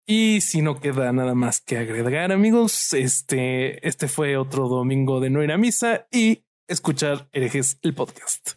Y si no queda nada más que agregar, amigos, este, este fue otro domingo de no ir a misa y escuchar herejes el podcast.